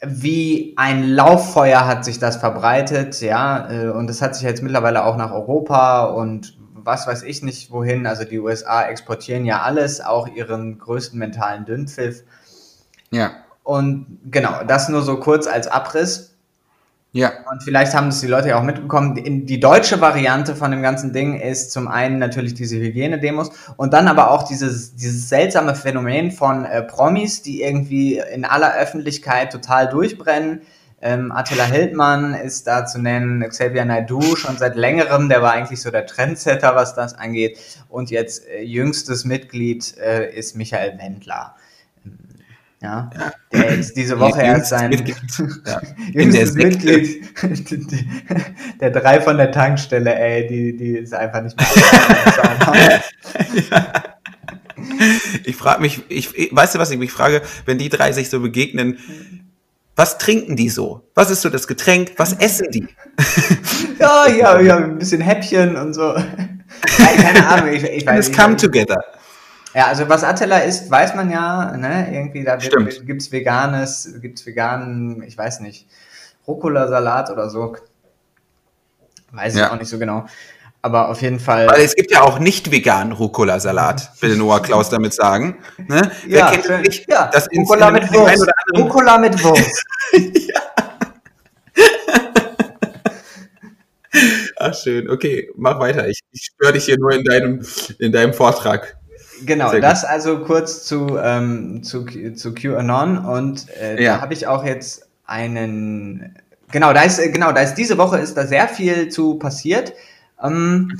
wie ein Lauffeuer hat sich das verbreitet, ja, äh, und das hat sich jetzt mittlerweile auch nach Europa und was weiß ich nicht wohin. Also die USA exportieren ja alles, auch ihren größten mentalen Dünnpfiff. Ja. Und genau, das nur so kurz als Abriss. Ja. Und vielleicht haben es die Leute ja auch mitbekommen. Die deutsche Variante von dem ganzen Ding ist zum einen natürlich diese Hygienedemos und dann aber auch dieses, dieses seltsame Phänomen von äh, Promis, die irgendwie in aller Öffentlichkeit total durchbrennen ähm, Attila Hildmann ist da zu nennen, Xavier Naidoo schon seit längerem, der war eigentlich so der Trendsetter, was das angeht. Und jetzt äh, jüngstes Mitglied äh, ist Michael Wendler. Ja, ja, der jetzt diese Woche erst sein Mitglied. Ja. jüngstes Mitglied, der drei von der Tankstelle, ey, die, die ist einfach nicht mehr. ja. Ich frage mich, ich, weißt du was ich mich frage, wenn die drei sich so begegnen, was trinken die so? Was ist so das Getränk? Was essen die? ja, ja, ja, ein bisschen Häppchen und so. Keine Ahnung, ich, ich weiß nicht. come together. Ja, also was Attila isst, weiß man ja, ne? Irgendwie, da gibt es veganes, gibt's veganen, ich weiß nicht, Rucola-Salat oder so. Weiß ich ja. auch nicht so genau. Aber auf jeden Fall. Weil es gibt ja auch nicht veganen Rucola-Salat, will Noah Klaus damit sagen. Ne? Ja, Wer kennt nicht? Ja, das Rucola mit Wurst. Rucola mit Wurst. Ach schön, okay, mach weiter. Ich, ich störe dich hier nur in deinem, in deinem Vortrag. Genau, das also kurz zu, ähm, zu, zu QAnon und äh, ja. da habe ich auch jetzt einen, genau, da ist, genau, da ist diese Woche ist da sehr viel zu passiert. Ähm,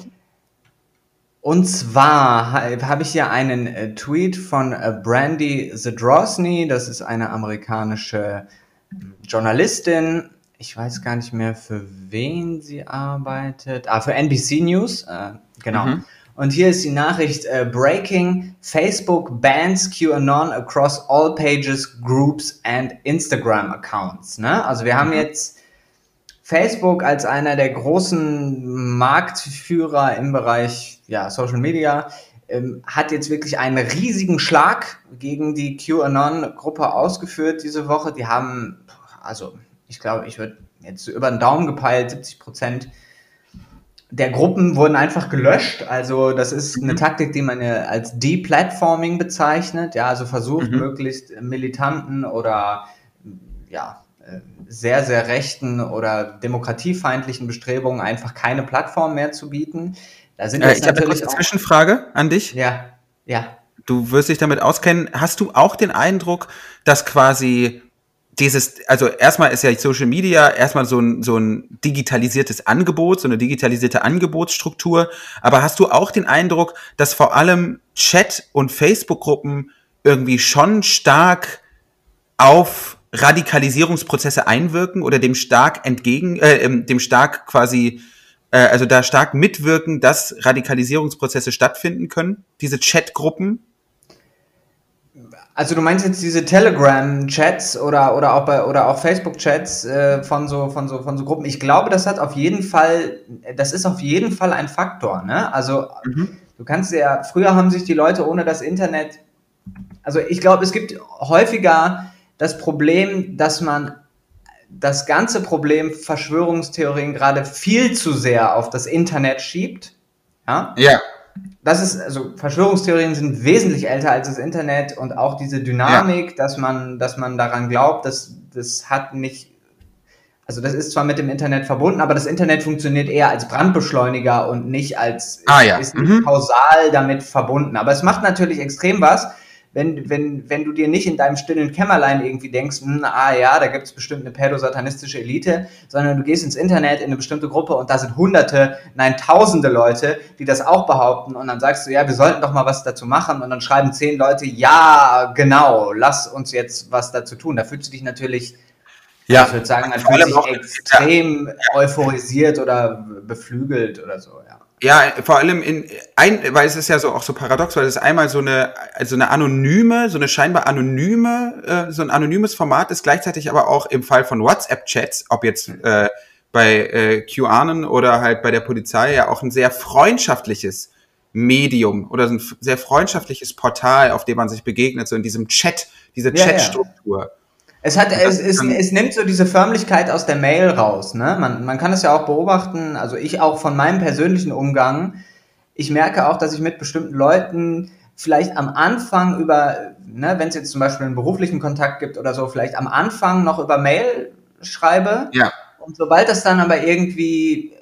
und zwar habe ich hier einen äh, Tweet von äh, Brandy Zadrosny, das ist eine amerikanische hm, Journalistin. Ich weiß gar nicht mehr, für wen sie arbeitet. Ah, für NBC News, äh, genau. Mhm. Und hier ist die Nachricht äh, Breaking Facebook bans QAnon across all pages, groups and Instagram accounts. Ne? Also wir mhm. haben jetzt Facebook als einer der großen Marktführer im Bereich ja, Social Media ähm, hat jetzt wirklich einen riesigen Schlag gegen die QAnon-Gruppe ausgeführt diese Woche. Die haben, also ich glaube, ich würde jetzt über den Daumen gepeilt, 70 Prozent der Gruppen wurden einfach gelöscht. Also das ist eine mhm. Taktik, die man ja als Deplatforming bezeichnet. Ja, also versucht mhm. möglichst militanten oder ja sehr, sehr rechten oder demokratiefeindlichen Bestrebungen einfach keine Plattform mehr zu bieten. Da sind äh, ich natürlich eine Zwischenfrage an dich. Ja, ja. Du wirst dich damit auskennen. Hast du auch den Eindruck, dass quasi dieses, also erstmal ist ja Social Media erstmal so ein, so ein digitalisiertes Angebot, so eine digitalisierte Angebotsstruktur. Aber hast du auch den Eindruck, dass vor allem Chat- und Facebook-Gruppen irgendwie schon stark auf Radikalisierungsprozesse einwirken oder dem stark entgegen, äh, ähm, dem stark quasi, äh, also da stark mitwirken, dass Radikalisierungsprozesse stattfinden können? Diese Chatgruppen? Also du meinst jetzt diese Telegram-Chats oder, oder auch bei oder auch Facebook-Chats äh, von so von so von so Gruppen. Ich glaube, das hat auf jeden Fall, das ist auf jeden Fall ein Faktor. Ne? Also mhm. du kannst ja, früher haben sich die Leute ohne das Internet, also ich glaube, es gibt häufiger das Problem, dass man das ganze Problem Verschwörungstheorien gerade viel zu sehr auf das Internet schiebt. Ja. ja das ist, also Verschwörungstheorien sind wesentlich älter als das Internet und auch diese Dynamik, ja. dass man, dass man daran glaubt, dass das hat nicht, also das ist zwar mit dem Internet verbunden, aber das Internet funktioniert eher als Brandbeschleuniger und nicht als, ah, ja. ist nicht mhm. kausal damit verbunden. Aber es macht natürlich extrem was, wenn, wenn, wenn du dir nicht in deinem stillen Kämmerlein irgendwie denkst, hm, ah ja, da gibt es bestimmt eine pädosatanistische Elite, sondern du gehst ins Internet in eine bestimmte Gruppe und da sind hunderte, nein, tausende Leute, die das auch behaupten und dann sagst du, ja, wir sollten doch mal was dazu machen und dann schreiben zehn Leute, ja, genau, lass uns jetzt was dazu tun. Da fühlst du dich natürlich ja, ich würde sagen, man fühlt sich extrem ja. euphorisiert oder beflügelt oder so, ja. Ja, vor allem in ein, weil es ist ja so auch so paradox, weil es einmal so eine also eine anonyme, so eine scheinbar anonyme, äh, so ein anonymes Format ist gleichzeitig aber auch im Fall von WhatsApp-Chats, ob jetzt äh, bei äh, QAnon oder halt bei der Polizei ja auch ein sehr freundschaftliches Medium oder ein sehr freundschaftliches Portal, auf dem man sich begegnet, so in diesem Chat, diese ja, Chatstruktur. Ja. Es hat, es, es, es nimmt so diese Förmlichkeit aus der Mail raus. Ne? Man, man kann es ja auch beobachten, also ich auch von meinem persönlichen Umgang. Ich merke auch, dass ich mit bestimmten Leuten vielleicht am Anfang über, ne, wenn es jetzt zum Beispiel einen beruflichen Kontakt gibt oder so, vielleicht am Anfang noch über Mail schreibe. Ja. Und sobald das dann aber irgendwie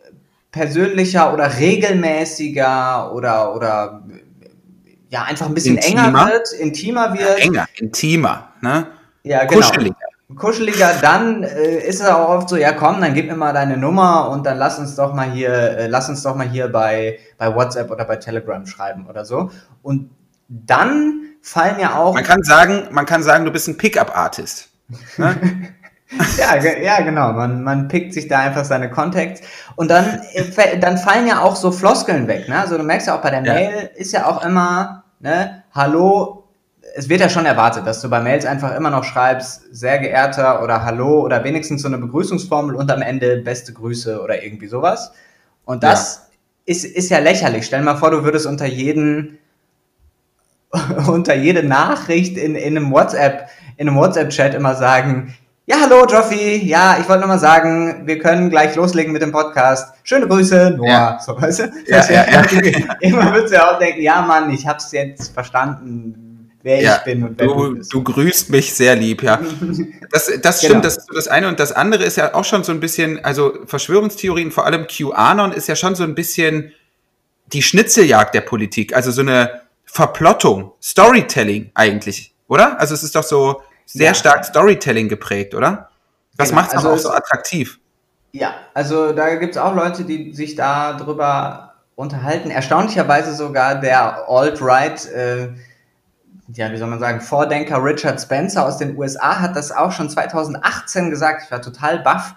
persönlicher oder regelmäßiger oder, oder ja, einfach ein bisschen intimer. enger wird, intimer wird. Ja, enger, intimer, ne? Ja, genau. Kuscheliger. Kuscheliger, dann äh, ist es auch oft so, ja komm, dann gib mir mal deine Nummer und dann lass uns doch mal hier, äh, lass uns doch mal hier bei, bei WhatsApp oder bei Telegram schreiben oder so. Und dann fallen ja auch. Man kann sagen, man kann sagen, du bist ein Pickup-Artist. Ne? ja, ja, genau. Man, man pickt sich da einfach seine Contacts und dann, äh, dann fallen ja auch so Floskeln weg. Ne? Also du merkst ja auch bei der Mail ist ja auch immer, ne, hallo, es wird ja schon erwartet, dass du bei Mails einfach immer noch schreibst, sehr geehrter oder Hallo oder wenigstens so eine Begrüßungsformel und am Ende beste Grüße oder irgendwie sowas. Und das ja. Ist, ist ja lächerlich. Stell dir mal vor, du würdest unter jeden, unter jede Nachricht in, in einem WhatsApp, in einem WhatsApp-Chat immer sagen, ja, hallo Joffi, ja, ich wollte nur mal sagen, wir können gleich loslegen mit dem Podcast. Schöne Grüße, Noah. Ja. So, weißt du? Ja, ja, ja. Immer würdest du ja auch denken, ja Mann, ich hab's jetzt verstanden, wer ja, ich bin und wer du, du bist. Du grüßt mich sehr lieb, ja. Das, das stimmt, genau. das ist das eine. Und das andere ist ja auch schon so ein bisschen, also Verschwörungstheorien, vor allem QAnon, ist ja schon so ein bisschen die Schnitzeljagd der Politik. Also so eine Verplottung, Storytelling eigentlich, oder? Also es ist doch so sehr ja. stark Storytelling geprägt, oder? Was genau. macht es also auch so attraktiv? Ja, also da gibt es auch Leute, die sich da drüber unterhalten. Erstaunlicherweise sogar der Alt-Right äh, ja, wie soll man sagen, Vordenker Richard Spencer aus den USA hat das auch schon 2018 gesagt. Ich war total baff.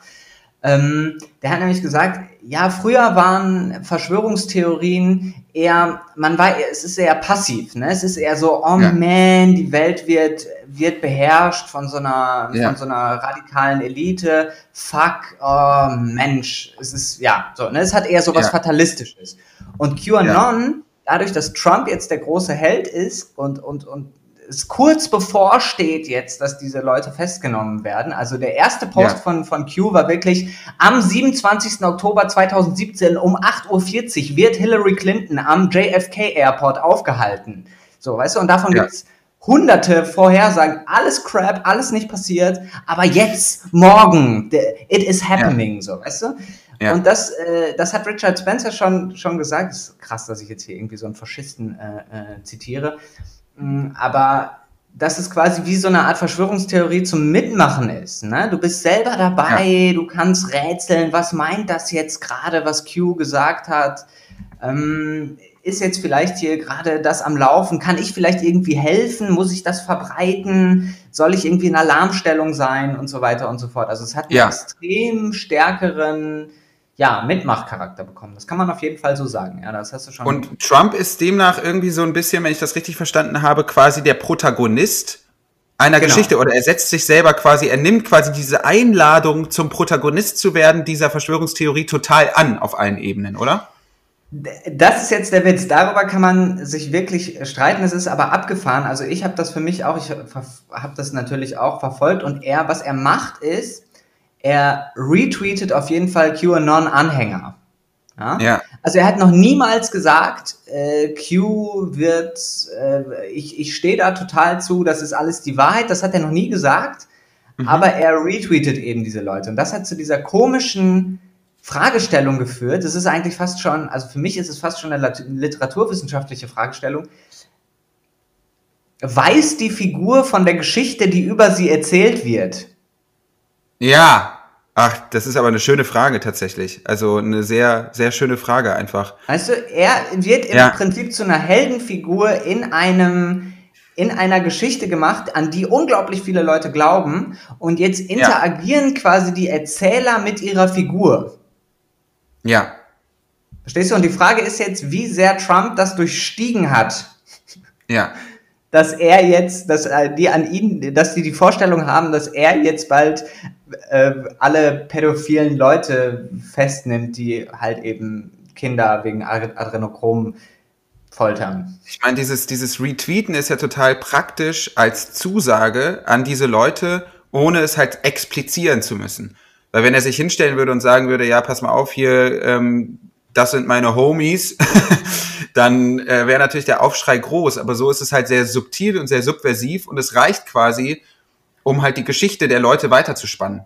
Ähm, der hat nämlich gesagt, ja, früher waren Verschwörungstheorien eher, man war, es ist eher passiv, ne? Es ist eher so, oh ja. man, die Welt wird, wird beherrscht von so einer, ja. von so einer radikalen Elite. Fuck, oh Mensch, es ist, ja, so, ne? Es hat eher so was ja. Fatalistisches. Und QAnon dadurch, dass Trump jetzt der große Held ist und, und, und es kurz bevorsteht jetzt, dass diese Leute festgenommen werden. Also der erste Post ja. von, von Q war wirklich am 27. Oktober 2017 um 8.40 Uhr wird Hillary Clinton am JFK Airport aufgehalten. So, weißt du, und davon ja. gibt's hunderte Vorhersagen, alles Crap, alles nicht passiert, aber jetzt, morgen, it is happening, ja. so, weißt du? Ja. Und das, äh, das hat Richard Spencer schon, schon gesagt. ist krass, dass ich jetzt hier irgendwie so einen Faschisten äh, äh, zitiere. Mm, aber dass es quasi wie so eine Art Verschwörungstheorie zum Mitmachen ist. Ne? Du bist selber dabei, ja. du kannst rätseln, was meint das jetzt gerade, was Q gesagt hat. Ähm, ist jetzt vielleicht hier gerade das am Laufen? Kann ich vielleicht irgendwie helfen? Muss ich das verbreiten? Soll ich irgendwie in Alarmstellung sein und so weiter und so fort? Also es hat einen ja. extrem stärkeren ja, Mitmachcharakter bekommen. Das kann man auf jeden Fall so sagen. Ja, das hast du schon. Und Trump ist demnach irgendwie so ein bisschen, wenn ich das richtig verstanden habe, quasi der Protagonist einer genau. Geschichte oder er setzt sich selber quasi, er nimmt quasi diese Einladung zum Protagonist zu werden dieser Verschwörungstheorie total an auf allen Ebenen, oder? Das ist jetzt der Witz. Darüber kann man sich wirklich streiten. Es ist aber abgefahren. Also ich habe das für mich auch, ich habe das natürlich auch verfolgt. Und er, was er macht, ist, er retweetet auf jeden Fall QAnon-Anhänger. Ja? ja? Also er hat noch niemals gesagt, äh, Q wird, äh, ich, ich stehe da total zu, das ist alles die Wahrheit. Das hat er noch nie gesagt. Mhm. Aber er retweetet eben diese Leute. Und das hat zu dieser komischen Fragestellung geführt. Das ist eigentlich fast schon, also für mich ist es fast schon eine literaturwissenschaftliche Fragestellung. Weiß die Figur von der Geschichte, die über sie erzählt wird? Ja, ach, das ist aber eine schöne Frage tatsächlich. Also eine sehr, sehr schöne Frage einfach. Weißt du, er wird im ja. Prinzip zu einer Heldenfigur in einem in einer Geschichte gemacht, an die unglaublich viele Leute glauben. Und jetzt interagieren ja. quasi die Erzähler mit ihrer Figur. Ja. Verstehst du? Und die Frage ist jetzt, wie sehr Trump das durchstiegen hat. Ja. Dass er jetzt, dass äh, die an ihn, dass die die Vorstellung haben, dass er jetzt bald äh, alle pädophilen Leute festnimmt, die halt eben Kinder wegen Adrenochrom foltern. Ich meine, dieses, dieses Retweeten ist ja total praktisch als Zusage an diese Leute, ohne es halt explizieren zu müssen. Weil wenn er sich hinstellen würde und sagen würde, ja, pass mal auf, hier, ähm, das sind meine Homies, dann äh, wäre natürlich der Aufschrei groß. Aber so ist es halt sehr subtil und sehr subversiv und es reicht quasi, um halt die Geschichte der Leute weiterzuspannen.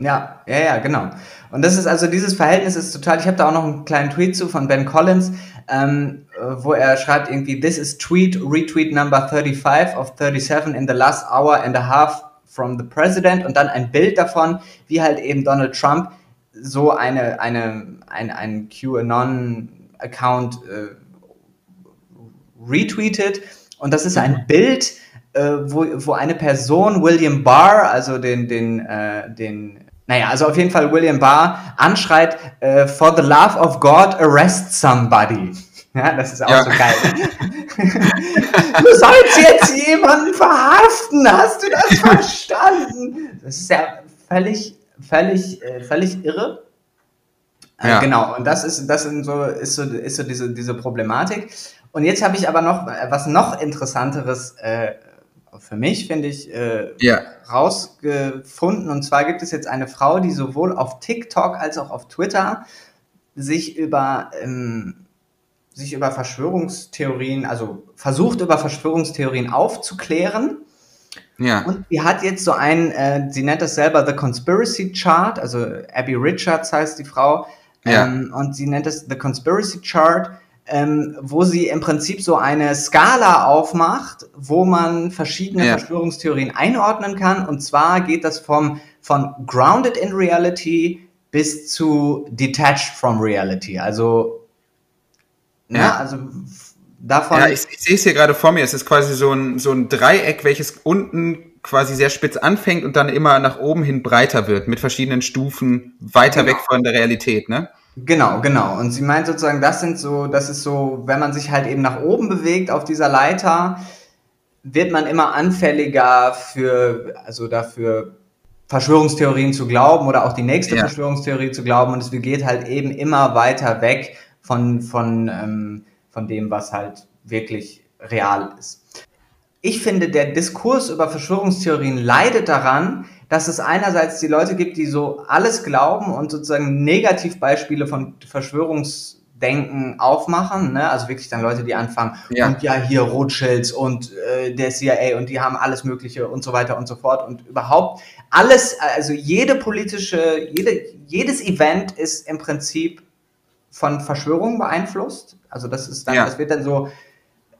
Ja, ja, ja, genau. Und das ist also dieses Verhältnis ist total. Ich habe da auch noch einen kleinen Tweet zu von Ben Collins, ähm, wo er schreibt irgendwie: This is Tweet Retweet Number 35 of 37 in the last hour and a half from the President und dann ein Bild davon, wie halt eben Donald Trump so eine, eine, ein, ein QAnon-Account äh, retweetet. Und das ist ein mhm. Bild, äh, wo, wo eine Person, William Barr, also den, den, äh, den naja, also auf jeden Fall William Barr anschreit, äh, for the love of God, arrest somebody. Ja, das ist auch ja. so geil. du sollst jetzt jemanden verhaften, hast du das verstanden? Das ist ja völlig, völlig, äh, völlig irre. Äh, ja. Genau, und das ist, das sind so, ist so, ist so diese, diese Problematik. Und jetzt habe ich aber noch was noch interessanteres äh, für mich, finde ich, äh, ja. rausgefunden. Und zwar gibt es jetzt eine Frau, die sowohl auf TikTok als auch auf Twitter sich über ähm, sich über Verschwörungstheorien, also versucht über Verschwörungstheorien aufzuklären. Ja. Und sie hat jetzt so ein, äh, sie nennt das selber The Conspiracy Chart, also Abby Richards heißt die Frau, ja. ähm, und sie nennt es The Conspiracy Chart, ähm, wo sie im Prinzip so eine Skala aufmacht, wo man verschiedene ja. Verschwörungstheorien einordnen kann. Und zwar geht das vom, von Grounded in Reality bis zu Detached from Reality. Also ja, ja also davon. Ja, ich, ich sehe es hier gerade vor mir. Es ist quasi so ein, so ein Dreieck, welches unten quasi sehr spitz anfängt und dann immer nach oben hin breiter wird, mit verschiedenen Stufen weiter genau. weg von der Realität, ne? Genau, genau. Und sie meint sozusagen, das sind so, das ist so, wenn man sich halt eben nach oben bewegt auf dieser Leiter, wird man immer anfälliger für, also dafür Verschwörungstheorien zu glauben oder auch die nächste ja. Verschwörungstheorie zu glauben und es geht halt eben immer weiter weg von, von, ähm, von dem, was halt wirklich real ist. Ich finde, der Diskurs über Verschwörungstheorien leidet daran, dass es einerseits die Leute gibt, die so alles glauben und sozusagen Negativbeispiele von Verschwörungsdenken aufmachen, ne? also wirklich dann Leute, die anfangen, ja. und ja, hier Rothschilds und äh, der CIA und die haben alles Mögliche und so weiter und so fort und überhaupt alles, also jede politische, jede, jedes Event ist im Prinzip von Verschwörungen beeinflusst. Also das ist dann, ja. das wird dann so,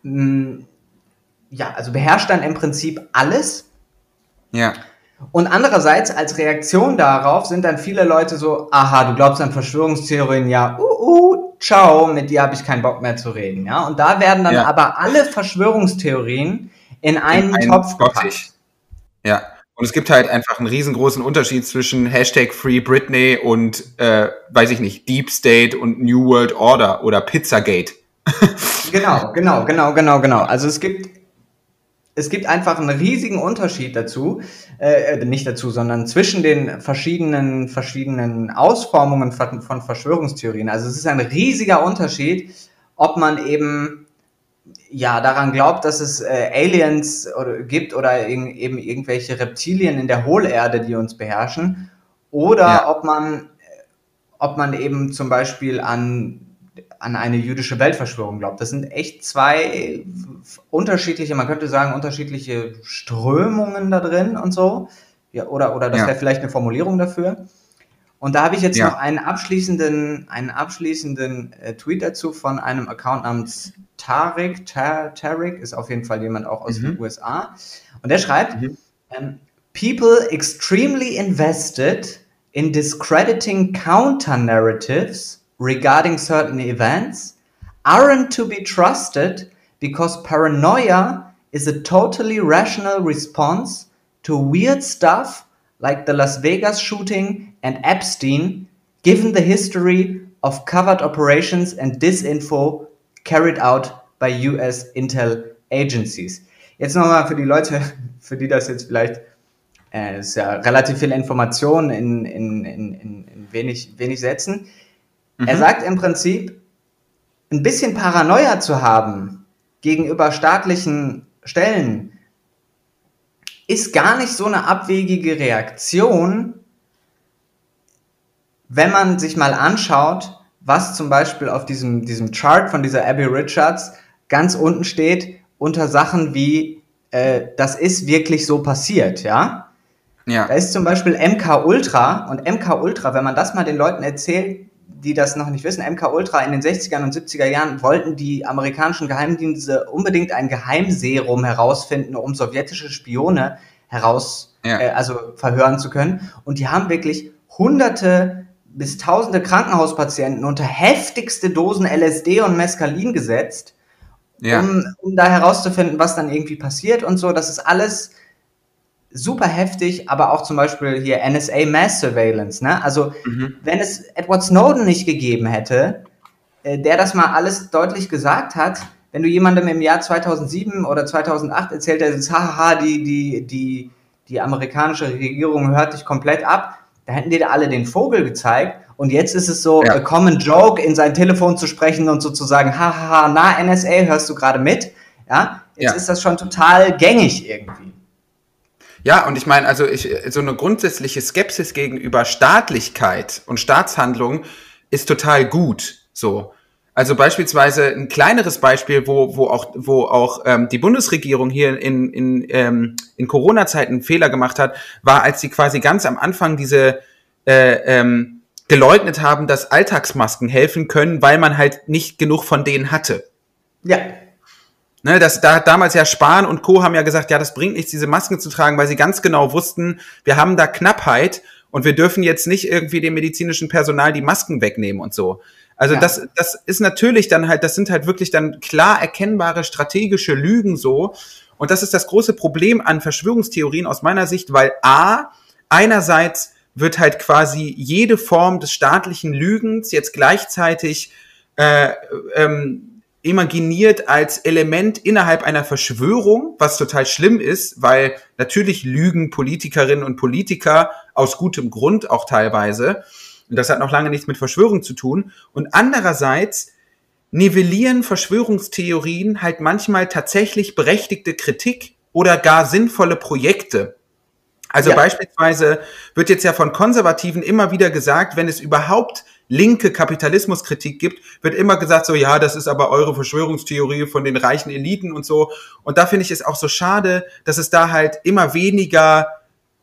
mh, mm, ja, also beherrscht dann im Prinzip alles. Ja. Und andererseits als Reaktion darauf sind dann viele Leute so, aha, du glaubst an Verschwörungstheorien, ja, uh, uh, ciao, mit dir habe ich keinen Bock mehr zu reden. Ja, und da werden dann ja. aber alle Verschwörungstheorien in einen, in einen Topf gepackt. Ja. Und es gibt halt einfach einen riesengroßen Unterschied zwischen Hashtag Free Britney und, äh, weiß ich nicht, Deep State und New World Order oder Pizzagate. genau, genau, genau, genau, genau. Also es gibt es gibt einfach einen riesigen Unterschied dazu, äh, äh, nicht dazu, sondern zwischen den verschiedenen, verschiedenen Ausformungen von, von Verschwörungstheorien. Also es ist ein riesiger Unterschied, ob man eben ja daran glaubt, dass es äh, Aliens oder, gibt oder in, eben irgendwelche Reptilien in der Hohlerde, die uns beherrschen, oder ja. ob man ob man eben zum Beispiel an an eine jüdische Weltverschwörung glaubt. Das sind echt zwei unterschiedliche, man könnte sagen, unterschiedliche Strömungen da drin und so. Ja, oder, oder das ja. wäre vielleicht eine Formulierung dafür. Und da habe ich jetzt ja. noch einen abschließenden, einen abschließenden äh, Tweet dazu von einem Account namens Tarek. Tar Tarek ist auf jeden Fall jemand auch aus mhm. den USA. Und der schreibt, mhm. ähm, People extremely invested in discrediting counter narratives regarding certain events aren't to be trusted because paranoia is a totally rational response to weird stuff like the Las Vegas shooting and Epstein, given the history of covert operations and disinfo carried out by US Intel agencies. Jetzt nochmal für die Leute, für die das jetzt vielleicht, äh, ist ja relativ viel Information in, in, in, in wenig, wenig Sätzen. Mhm. Er sagt im Prinzip, ein bisschen Paranoia zu haben gegenüber staatlichen Stellen ist gar nicht so eine abwegige Reaktion, wenn man sich mal anschaut, was zum Beispiel auf diesem, diesem Chart von dieser Abby Richards ganz unten steht, unter Sachen wie, äh, das ist wirklich so passiert, ja? Ja. Da ist zum Beispiel MK Ultra und MK Ultra, wenn man das mal den Leuten erzählt, die das noch nicht wissen, MK Ultra in den 60er und 70er Jahren wollten die amerikanischen Geheimdienste unbedingt ein Geheimserum herausfinden, um sowjetische Spione heraus, ja. äh, also verhören zu können. Und die haben wirklich hunderte bis tausende Krankenhauspatienten unter heftigste Dosen LSD und Mescalin gesetzt, ja. um, um da herauszufinden, was dann irgendwie passiert und so. Das ist alles super heftig, aber auch zum Beispiel hier NSA Mass Surveillance. Ne? Also mhm. wenn es Edward Snowden nicht gegeben hätte, äh, der das mal alles deutlich gesagt hat, wenn du jemandem im Jahr 2007 oder 2008 erzählt, der sagt, haha, die, die, die, die amerikanische Regierung hört dich komplett ab, da hätten dir alle den Vogel gezeigt. Und jetzt ist es so, ja. a common joke, in sein Telefon zu sprechen und sozusagen, haha, na, NSA, hörst du gerade mit? Ja, jetzt ja. ist das schon total gängig irgendwie. Ja, und ich meine, also ich, so eine grundsätzliche Skepsis gegenüber Staatlichkeit und Staatshandlung ist total gut. So. Also beispielsweise ein kleineres Beispiel, wo, wo auch, wo auch ähm, die Bundesregierung hier in, in, ähm, in Corona-Zeiten einen Fehler gemacht hat, war, als sie quasi ganz am Anfang diese äh, ähm, geleugnet haben, dass Alltagsmasken helfen können, weil man halt nicht genug von denen hatte. Ja. Ne, das, da hat damals ja Spahn und Co. haben ja gesagt, ja, das bringt nichts, diese Masken zu tragen, weil sie ganz genau wussten, wir haben da Knappheit und wir dürfen jetzt nicht irgendwie dem medizinischen Personal die Masken wegnehmen und so. Also ja. das, das ist natürlich dann halt, das sind halt wirklich dann klar erkennbare strategische Lügen so. Und das ist das große Problem an Verschwörungstheorien aus meiner Sicht, weil A, einerseits wird halt quasi jede Form des staatlichen Lügens jetzt gleichzeitig äh, ähm, imaginiert als Element innerhalb einer Verschwörung, was total schlimm ist, weil natürlich lügen Politikerinnen und Politiker aus gutem Grund auch teilweise. Und das hat noch lange nichts mit Verschwörung zu tun. Und andererseits nivellieren Verschwörungstheorien halt manchmal tatsächlich berechtigte Kritik oder gar sinnvolle Projekte. Also ja. beispielsweise wird jetzt ja von Konservativen immer wieder gesagt, wenn es überhaupt linke Kapitalismuskritik gibt, wird immer gesagt so, ja, das ist aber eure Verschwörungstheorie von den reichen Eliten und so. Und da finde ich es auch so schade, dass es da halt immer weniger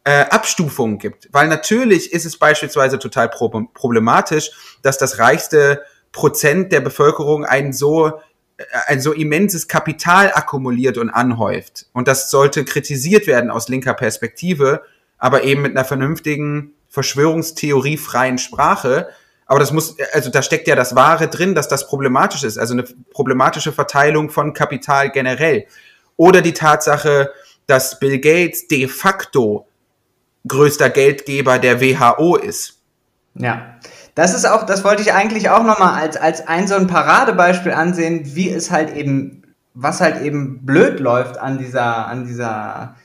äh, Abstufungen gibt. Weil natürlich ist es beispielsweise total problematisch, dass das reichste Prozent der Bevölkerung ein so äh, ein so immenses Kapital akkumuliert und anhäuft. Und das sollte kritisiert werden aus linker Perspektive, aber eben mit einer vernünftigen, verschwörungstheoriefreien Sprache. Aber das muss, also da steckt ja das Wahre drin, dass das problematisch ist, also eine problematische Verteilung von Kapital generell. Oder die Tatsache, dass Bill Gates de facto größter Geldgeber der WHO ist. Ja, das ist auch, das wollte ich eigentlich auch nochmal als, als ein so ein Paradebeispiel ansehen, wie es halt eben, was halt eben blöd läuft an dieser, an dieser,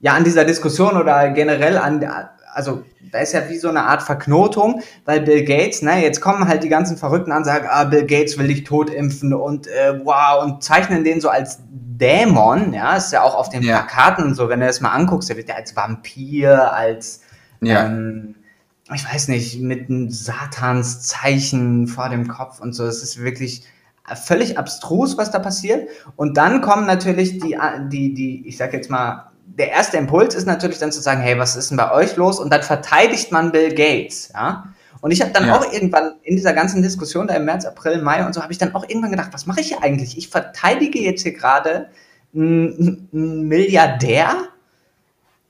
ja, an dieser Diskussion oder generell an, also da ist ja wie so eine Art Verknotung, weil Bill Gates, ne, jetzt kommen halt die ganzen Verrückten an, sagen, ah, Bill Gates will dich totimpfen und äh, wow, und zeichnen den so als Dämon, ja, ist ja auch auf den ja. Plakaten und so, wenn du das mal anguckst, der wird ja als Vampir, als ja. ähm, ich weiß nicht, mit einem Satanszeichen vor dem Kopf und so. Es ist wirklich völlig abstrus, was da passiert. Und dann kommen natürlich die, die, die, ich sag jetzt mal, der erste Impuls ist natürlich dann zu sagen, hey, was ist denn bei euch los? Und dann verteidigt man Bill Gates, ja. Und ich habe dann ja. auch irgendwann in dieser ganzen Diskussion da im März, April, Mai und so, habe ich dann auch irgendwann gedacht, was mache ich hier eigentlich? Ich verteidige jetzt hier gerade einen Milliardär,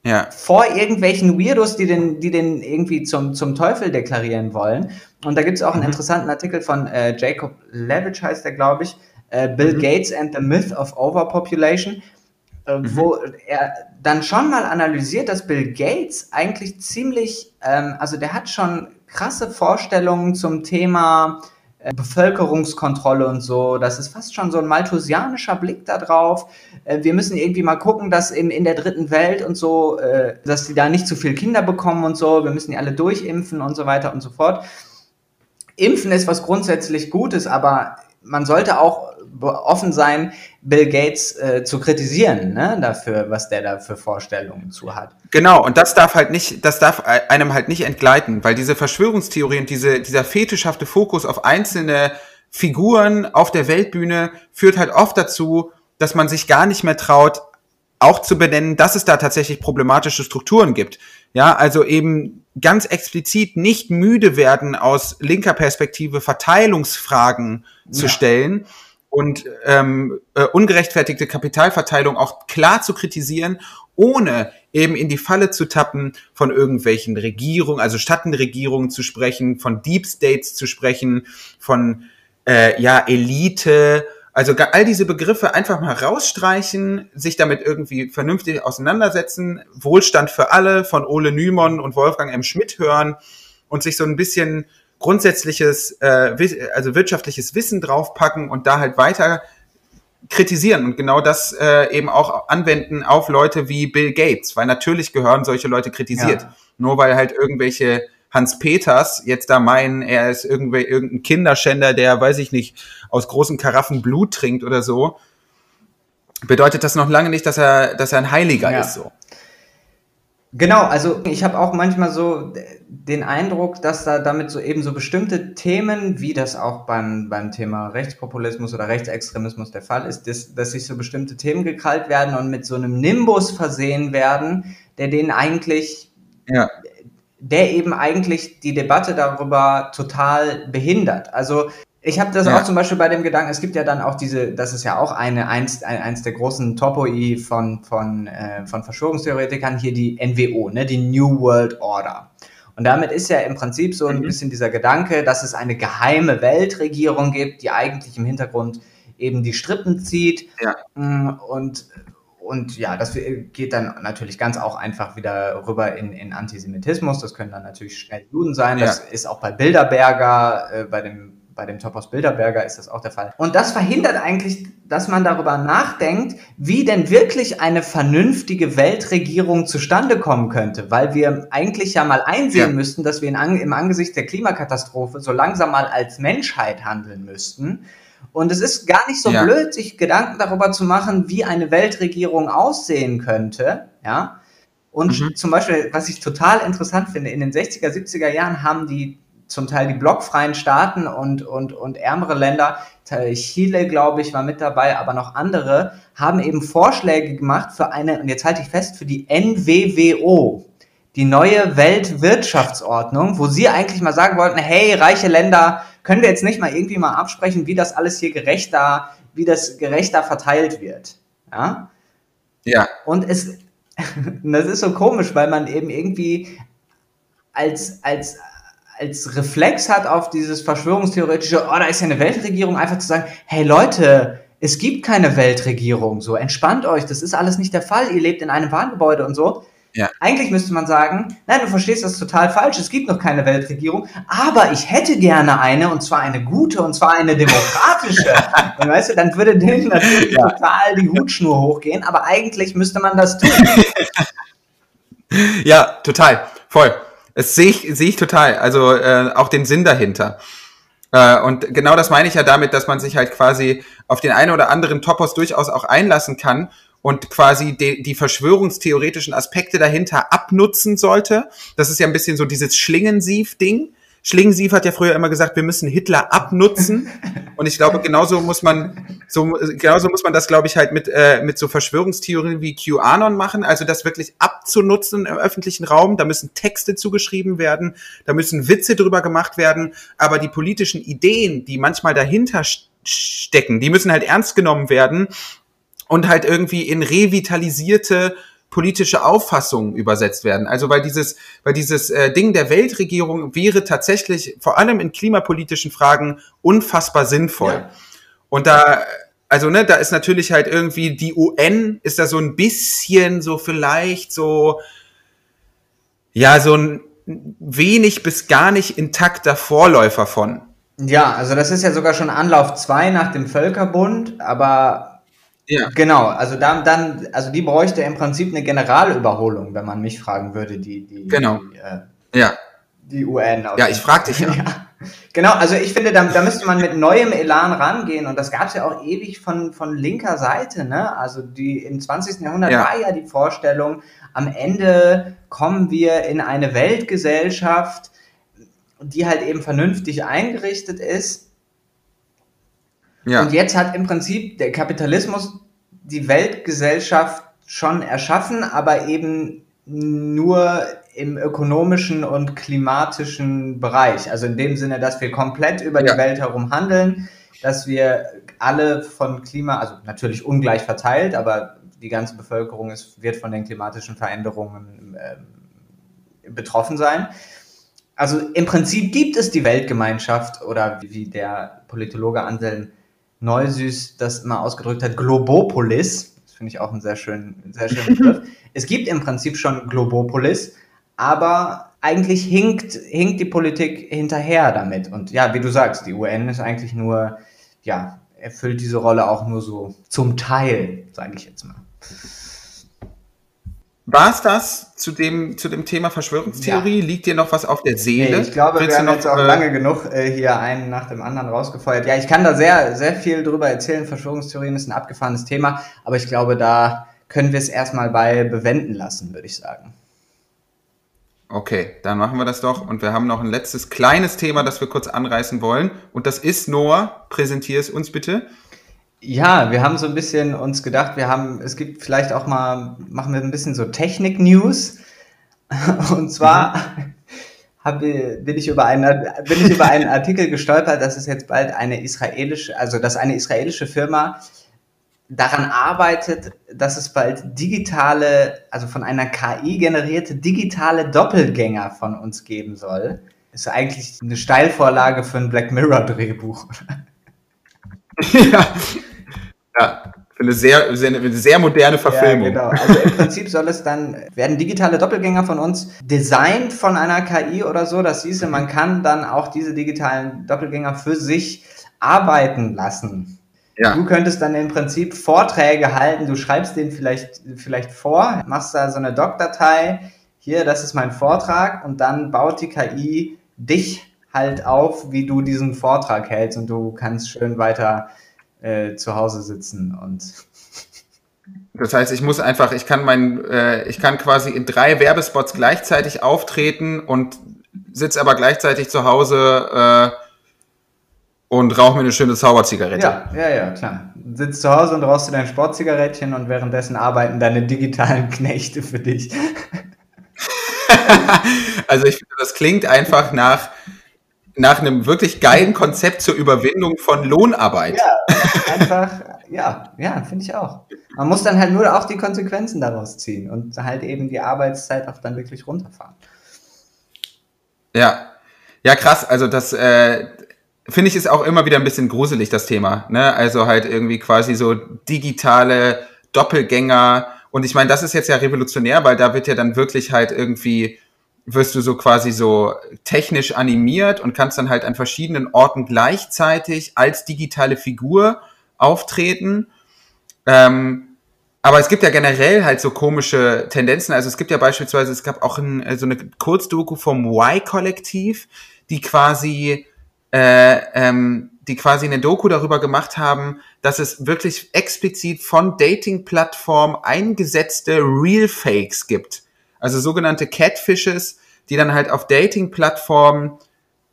ja. vor irgendwelchen Weirdos, die den, die den irgendwie zum, zum Teufel deklarieren wollen. Und da gibt es auch einen mhm. interessanten Artikel von äh, Jacob Levitch, heißt der, glaube ich, äh, Bill mhm. Gates and the Myth of Overpopulation, mhm. wo er dann schon mal analysiert, dass Bill Gates eigentlich ziemlich, ähm, also der hat schon krasse Vorstellungen zum Thema äh, Bevölkerungskontrolle und so. Das ist fast schon so ein malthusianischer Blick da drauf. Äh, wir müssen irgendwie mal gucken, dass in, in der dritten Welt und so, äh, dass die da nicht zu viel Kinder bekommen und so. Wir müssen die alle durchimpfen und so weiter und so fort. Impfen ist was grundsätzlich Gutes, aber man sollte auch offen sein, Bill Gates äh, zu kritisieren, ne, dafür, was der da für Vorstellungen zu hat. Genau, und das darf halt nicht, das darf einem halt nicht entgleiten, weil diese Verschwörungstheorien, diese, dieser fetischhafte Fokus auf einzelne Figuren auf der Weltbühne führt halt oft dazu, dass man sich gar nicht mehr traut, auch zu benennen, dass es da tatsächlich problematische Strukturen gibt. Ja, also eben ganz explizit nicht müde werden, aus linker Perspektive Verteilungsfragen ja. zu stellen und ähm, äh, ungerechtfertigte Kapitalverteilung auch klar zu kritisieren, ohne eben in die Falle zu tappen, von irgendwelchen Regierungen, also Stadtenregierungen zu sprechen, von Deep States zu sprechen, von äh, ja Elite, also all diese Begriffe einfach mal rausstreichen, sich damit irgendwie vernünftig auseinandersetzen, Wohlstand für alle von Ole Nymon und Wolfgang M. Schmidt hören und sich so ein bisschen grundsätzliches, äh, also wirtschaftliches Wissen draufpacken und da halt weiter kritisieren und genau das äh, eben auch anwenden auf Leute wie Bill Gates, weil natürlich gehören solche Leute kritisiert. Ja. Nur weil halt irgendwelche Hans Peters jetzt da meinen, er ist irgendwie irgendein Kinderschänder, der, weiß ich nicht, aus großen Karaffen Blut trinkt oder so, bedeutet das noch lange nicht, dass er, dass er ein Heiliger ja. ist. So. Genau, also ich habe auch manchmal so den Eindruck, dass da damit so eben so bestimmte Themen, wie das auch beim, beim Thema Rechtspopulismus oder Rechtsextremismus der Fall ist, dass, dass sich so bestimmte Themen gekrallt werden und mit so einem Nimbus versehen werden, der denen eigentlich, ja. der eben eigentlich die Debatte darüber total behindert. Also ich habe das ja. auch zum Beispiel bei dem Gedanken, es gibt ja dann auch diese, das ist ja auch eine, eins, eins der großen Topoi von, von, äh, von Verschwörungstheoretikern, hier die NWO, ne, die New World Order. Und damit ist ja im Prinzip so ein mhm. bisschen dieser Gedanke, dass es eine geheime Weltregierung gibt, die eigentlich im Hintergrund eben die Strippen zieht. Ja. Mm, und, und ja, das geht dann natürlich ganz auch einfach wieder rüber in, in Antisemitismus. Das können dann natürlich schnell Juden sein. Das ja. ist auch bei Bilderberger, äh, bei dem bei dem Topos Bilderberger ist das auch der Fall. Und das verhindert eigentlich, dass man darüber nachdenkt, wie denn wirklich eine vernünftige Weltregierung zustande kommen könnte, weil wir eigentlich ja mal einsehen ja. müssten, dass wir in, im Angesicht der Klimakatastrophe so langsam mal als Menschheit handeln müssten. Und es ist gar nicht so ja. blöd, sich Gedanken darüber zu machen, wie eine Weltregierung aussehen könnte, ja. Und mhm. zum Beispiel, was ich total interessant finde, in den 60er, 70er Jahren haben die zum Teil die blockfreien Staaten und, und, und ärmere Länder, Chile, glaube ich, war mit dabei, aber noch andere, haben eben Vorschläge gemacht für eine, und jetzt halte ich fest, für die NWWO, die neue Weltwirtschaftsordnung, wo sie eigentlich mal sagen wollten, hey, reiche Länder, können wir jetzt nicht mal irgendwie mal absprechen, wie das alles hier gerechter, wie das gerechter verteilt wird. Ja. Ja. Und es, das ist so komisch, weil man eben irgendwie als, als, als Reflex hat auf dieses verschwörungstheoretische, oh, da ist ja eine Weltregierung, einfach zu sagen, hey Leute, es gibt keine Weltregierung, so entspannt euch, das ist alles nicht der Fall, ihr lebt in einem Wahngebäude und so. Ja. Eigentlich müsste man sagen, nein, du verstehst das total falsch, es gibt noch keine Weltregierung, aber ich hätte gerne eine, und zwar eine gute, und zwar eine demokratische. und weißt du, dann würde denen natürlich ja. total die Hutschnur hochgehen, aber eigentlich müsste man das tun. ja, total, voll. Das sehe ich, sehe ich total, also äh, auch den Sinn dahinter. Äh, und genau das meine ich ja damit, dass man sich halt quasi auf den einen oder anderen Topos durchaus auch einlassen kann und quasi die, die verschwörungstheoretischen Aspekte dahinter abnutzen sollte. Das ist ja ein bisschen so dieses Schlingensief-Ding. Schlingensief hat ja früher immer gesagt, wir müssen Hitler abnutzen. Und ich glaube, genauso muss man, so, genauso muss man das, glaube ich, halt mit, äh, mit so Verschwörungstheorien wie QAnon machen. Also das wirklich abzunutzen im öffentlichen Raum. Da müssen Texte zugeschrieben werden. Da müssen Witze drüber gemacht werden. Aber die politischen Ideen, die manchmal dahinter stecken, die müssen halt ernst genommen werden und halt irgendwie in revitalisierte politische Auffassungen übersetzt werden. Also weil dieses, weil dieses äh, Ding der Weltregierung wäre tatsächlich vor allem in klimapolitischen Fragen unfassbar sinnvoll. Ja. Und da, also ne, da ist natürlich halt irgendwie die UN ist da so ein bisschen so vielleicht so, ja, so ein wenig bis gar nicht intakter Vorläufer von. Ja, also das ist ja sogar schon Anlauf 2 nach dem Völkerbund, aber ja. Genau, also dann, dann, also die bräuchte im Prinzip eine Generalüberholung, wenn man mich fragen würde, die, die, genau. die, äh, ja. die UN. Ja, ich frag dich ja. ja. Genau, also ich finde, da, da müsste man mit neuem Elan rangehen und das gab es ja auch ewig von, von linker Seite, ne? Also die im 20. Jahrhundert ja. war ja die Vorstellung, am Ende kommen wir in eine Weltgesellschaft, die halt eben vernünftig eingerichtet ist ja. Und jetzt hat im Prinzip der Kapitalismus die Weltgesellschaft schon erschaffen, aber eben nur im ökonomischen und klimatischen Bereich. Also in dem Sinne, dass wir komplett über ja. die Welt herum handeln, dass wir alle von Klima, also natürlich ungleich verteilt, aber die ganze Bevölkerung ist, wird von den klimatischen Veränderungen äh, betroffen sein. Also im Prinzip gibt es die Weltgemeinschaft oder wie der Politologe Anselm Neusüß das mal ausgedrückt hat, Globopolis. Das finde ich auch einen sehr schönen, sehr schönen Begriff. es gibt im Prinzip schon Globopolis, aber eigentlich hinkt, hinkt die Politik hinterher damit. Und ja, wie du sagst, die UN ist eigentlich nur, ja, erfüllt diese Rolle auch nur so zum Teil, sage ich jetzt mal. War es das zu dem, zu dem Thema Verschwörungstheorie? Ja. Liegt dir noch was auf der Seele? Nee, ich glaube, Willst wir haben noch, jetzt auch äh, lange genug äh, hier einen nach dem anderen rausgefeuert. Ja, ich kann da sehr, sehr viel drüber erzählen. Verschwörungstheorien ist ein abgefahrenes Thema, aber ich glaube, da können wir es erstmal bei bewenden lassen, würde ich sagen. Okay, dann machen wir das doch. Und wir haben noch ein letztes kleines Thema, das wir kurz anreißen wollen. Und das ist Noah. Präsentier es uns bitte. Ja, wir haben so ein bisschen uns gedacht, wir haben, es gibt vielleicht auch mal, machen wir ein bisschen so Technik-News. Und zwar mhm. hab, bin, ich über einen, bin ich über einen Artikel gestolpert, dass es jetzt bald eine israelische, also dass eine israelische Firma daran arbeitet, dass es bald digitale, also von einer KI generierte digitale Doppelgänger von uns geben soll. Ist eigentlich eine Steilvorlage für ein Black Mirror Drehbuch. ja, ja, für eine sehr, sehr, eine sehr moderne Verfilmung. Ja, genau. Also im Prinzip soll es dann, werden digitale Doppelgänger von uns designt von einer KI oder so. Das hieße, man kann dann auch diese digitalen Doppelgänger für sich arbeiten lassen. Ja. Du könntest dann im Prinzip Vorträge halten, du schreibst den vielleicht, vielleicht vor, machst da so eine Doc-Datei, hier, das ist mein Vortrag und dann baut die KI dich halt auf, wie du diesen Vortrag hältst und du kannst schön weiter äh, zu Hause sitzen und das heißt, ich muss einfach, ich kann mein, äh, ich kann quasi in drei Werbespots gleichzeitig auftreten und sitze aber gleichzeitig zu Hause äh, und rauche mir eine schöne Zauberzigarette. Ja, ja, ja, klar. Sitzt zu Hause und rauchst du dein Sportzigarettchen und währenddessen arbeiten deine digitalen Knechte für dich. also ich finde, das klingt einfach nach nach einem wirklich geilen Konzept zur Überwindung von Lohnarbeit. Ja, einfach, ja, ja, finde ich auch. Man muss dann halt nur auch die Konsequenzen daraus ziehen und halt eben die Arbeitszeit auch dann wirklich runterfahren. Ja. Ja, krass. Also das äh, finde ich ist auch immer wieder ein bisschen gruselig, das Thema. Ne? Also halt irgendwie quasi so digitale Doppelgänger. Und ich meine, das ist jetzt ja revolutionär, weil da wird ja dann wirklich halt irgendwie wirst du so quasi so technisch animiert und kannst dann halt an verschiedenen Orten gleichzeitig als digitale Figur auftreten. Ähm, aber es gibt ja generell halt so komische Tendenzen. Also es gibt ja beispielsweise, es gab auch ein, so eine Kurzdoku vom Y-Kollektiv, die quasi, äh, ähm, die quasi eine Doku darüber gemacht haben, dass es wirklich explizit von Dating-Plattformen eingesetzte Real Fakes gibt. Also sogenannte Catfishes, die dann halt auf Dating-Plattformen,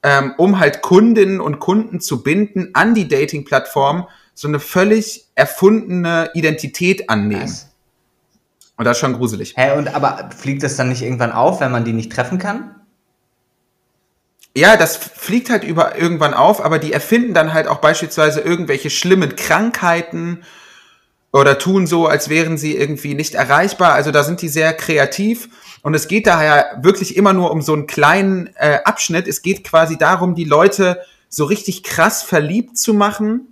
ähm, um halt Kundinnen und Kunden zu binden an die Dating-Plattform, so eine völlig erfundene Identität annehmen. Was? Und das ist schon gruselig. Hä, und aber fliegt das dann nicht irgendwann auf, wenn man die nicht treffen kann? Ja, das fliegt halt über irgendwann auf, aber die erfinden dann halt auch beispielsweise irgendwelche schlimmen Krankheiten oder tun so, als wären sie irgendwie nicht erreichbar. Also da sind die sehr kreativ und es geht daher wirklich immer nur um so einen kleinen äh, Abschnitt. Es geht quasi darum, die Leute so richtig krass verliebt zu machen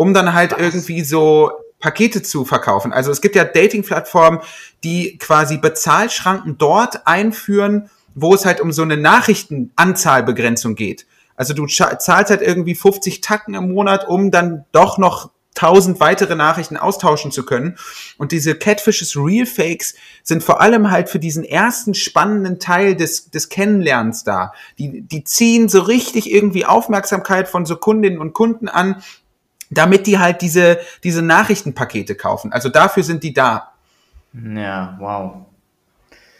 um dann halt Was? irgendwie so Pakete zu verkaufen. Also es gibt ja Dating-Plattformen, die quasi Bezahlschranken dort einführen, wo es halt um so eine Nachrichtenanzahlbegrenzung geht. Also du zahlst halt irgendwie 50 Tacken im Monat, um dann doch noch 1000 weitere Nachrichten austauschen zu können. Und diese Catfishes Real Fakes sind vor allem halt für diesen ersten spannenden Teil des, des Kennenlernens da. Die, die ziehen so richtig irgendwie Aufmerksamkeit von so Kundinnen und Kunden an, damit die halt diese, diese Nachrichtenpakete kaufen. Also dafür sind die da. Ja, wow.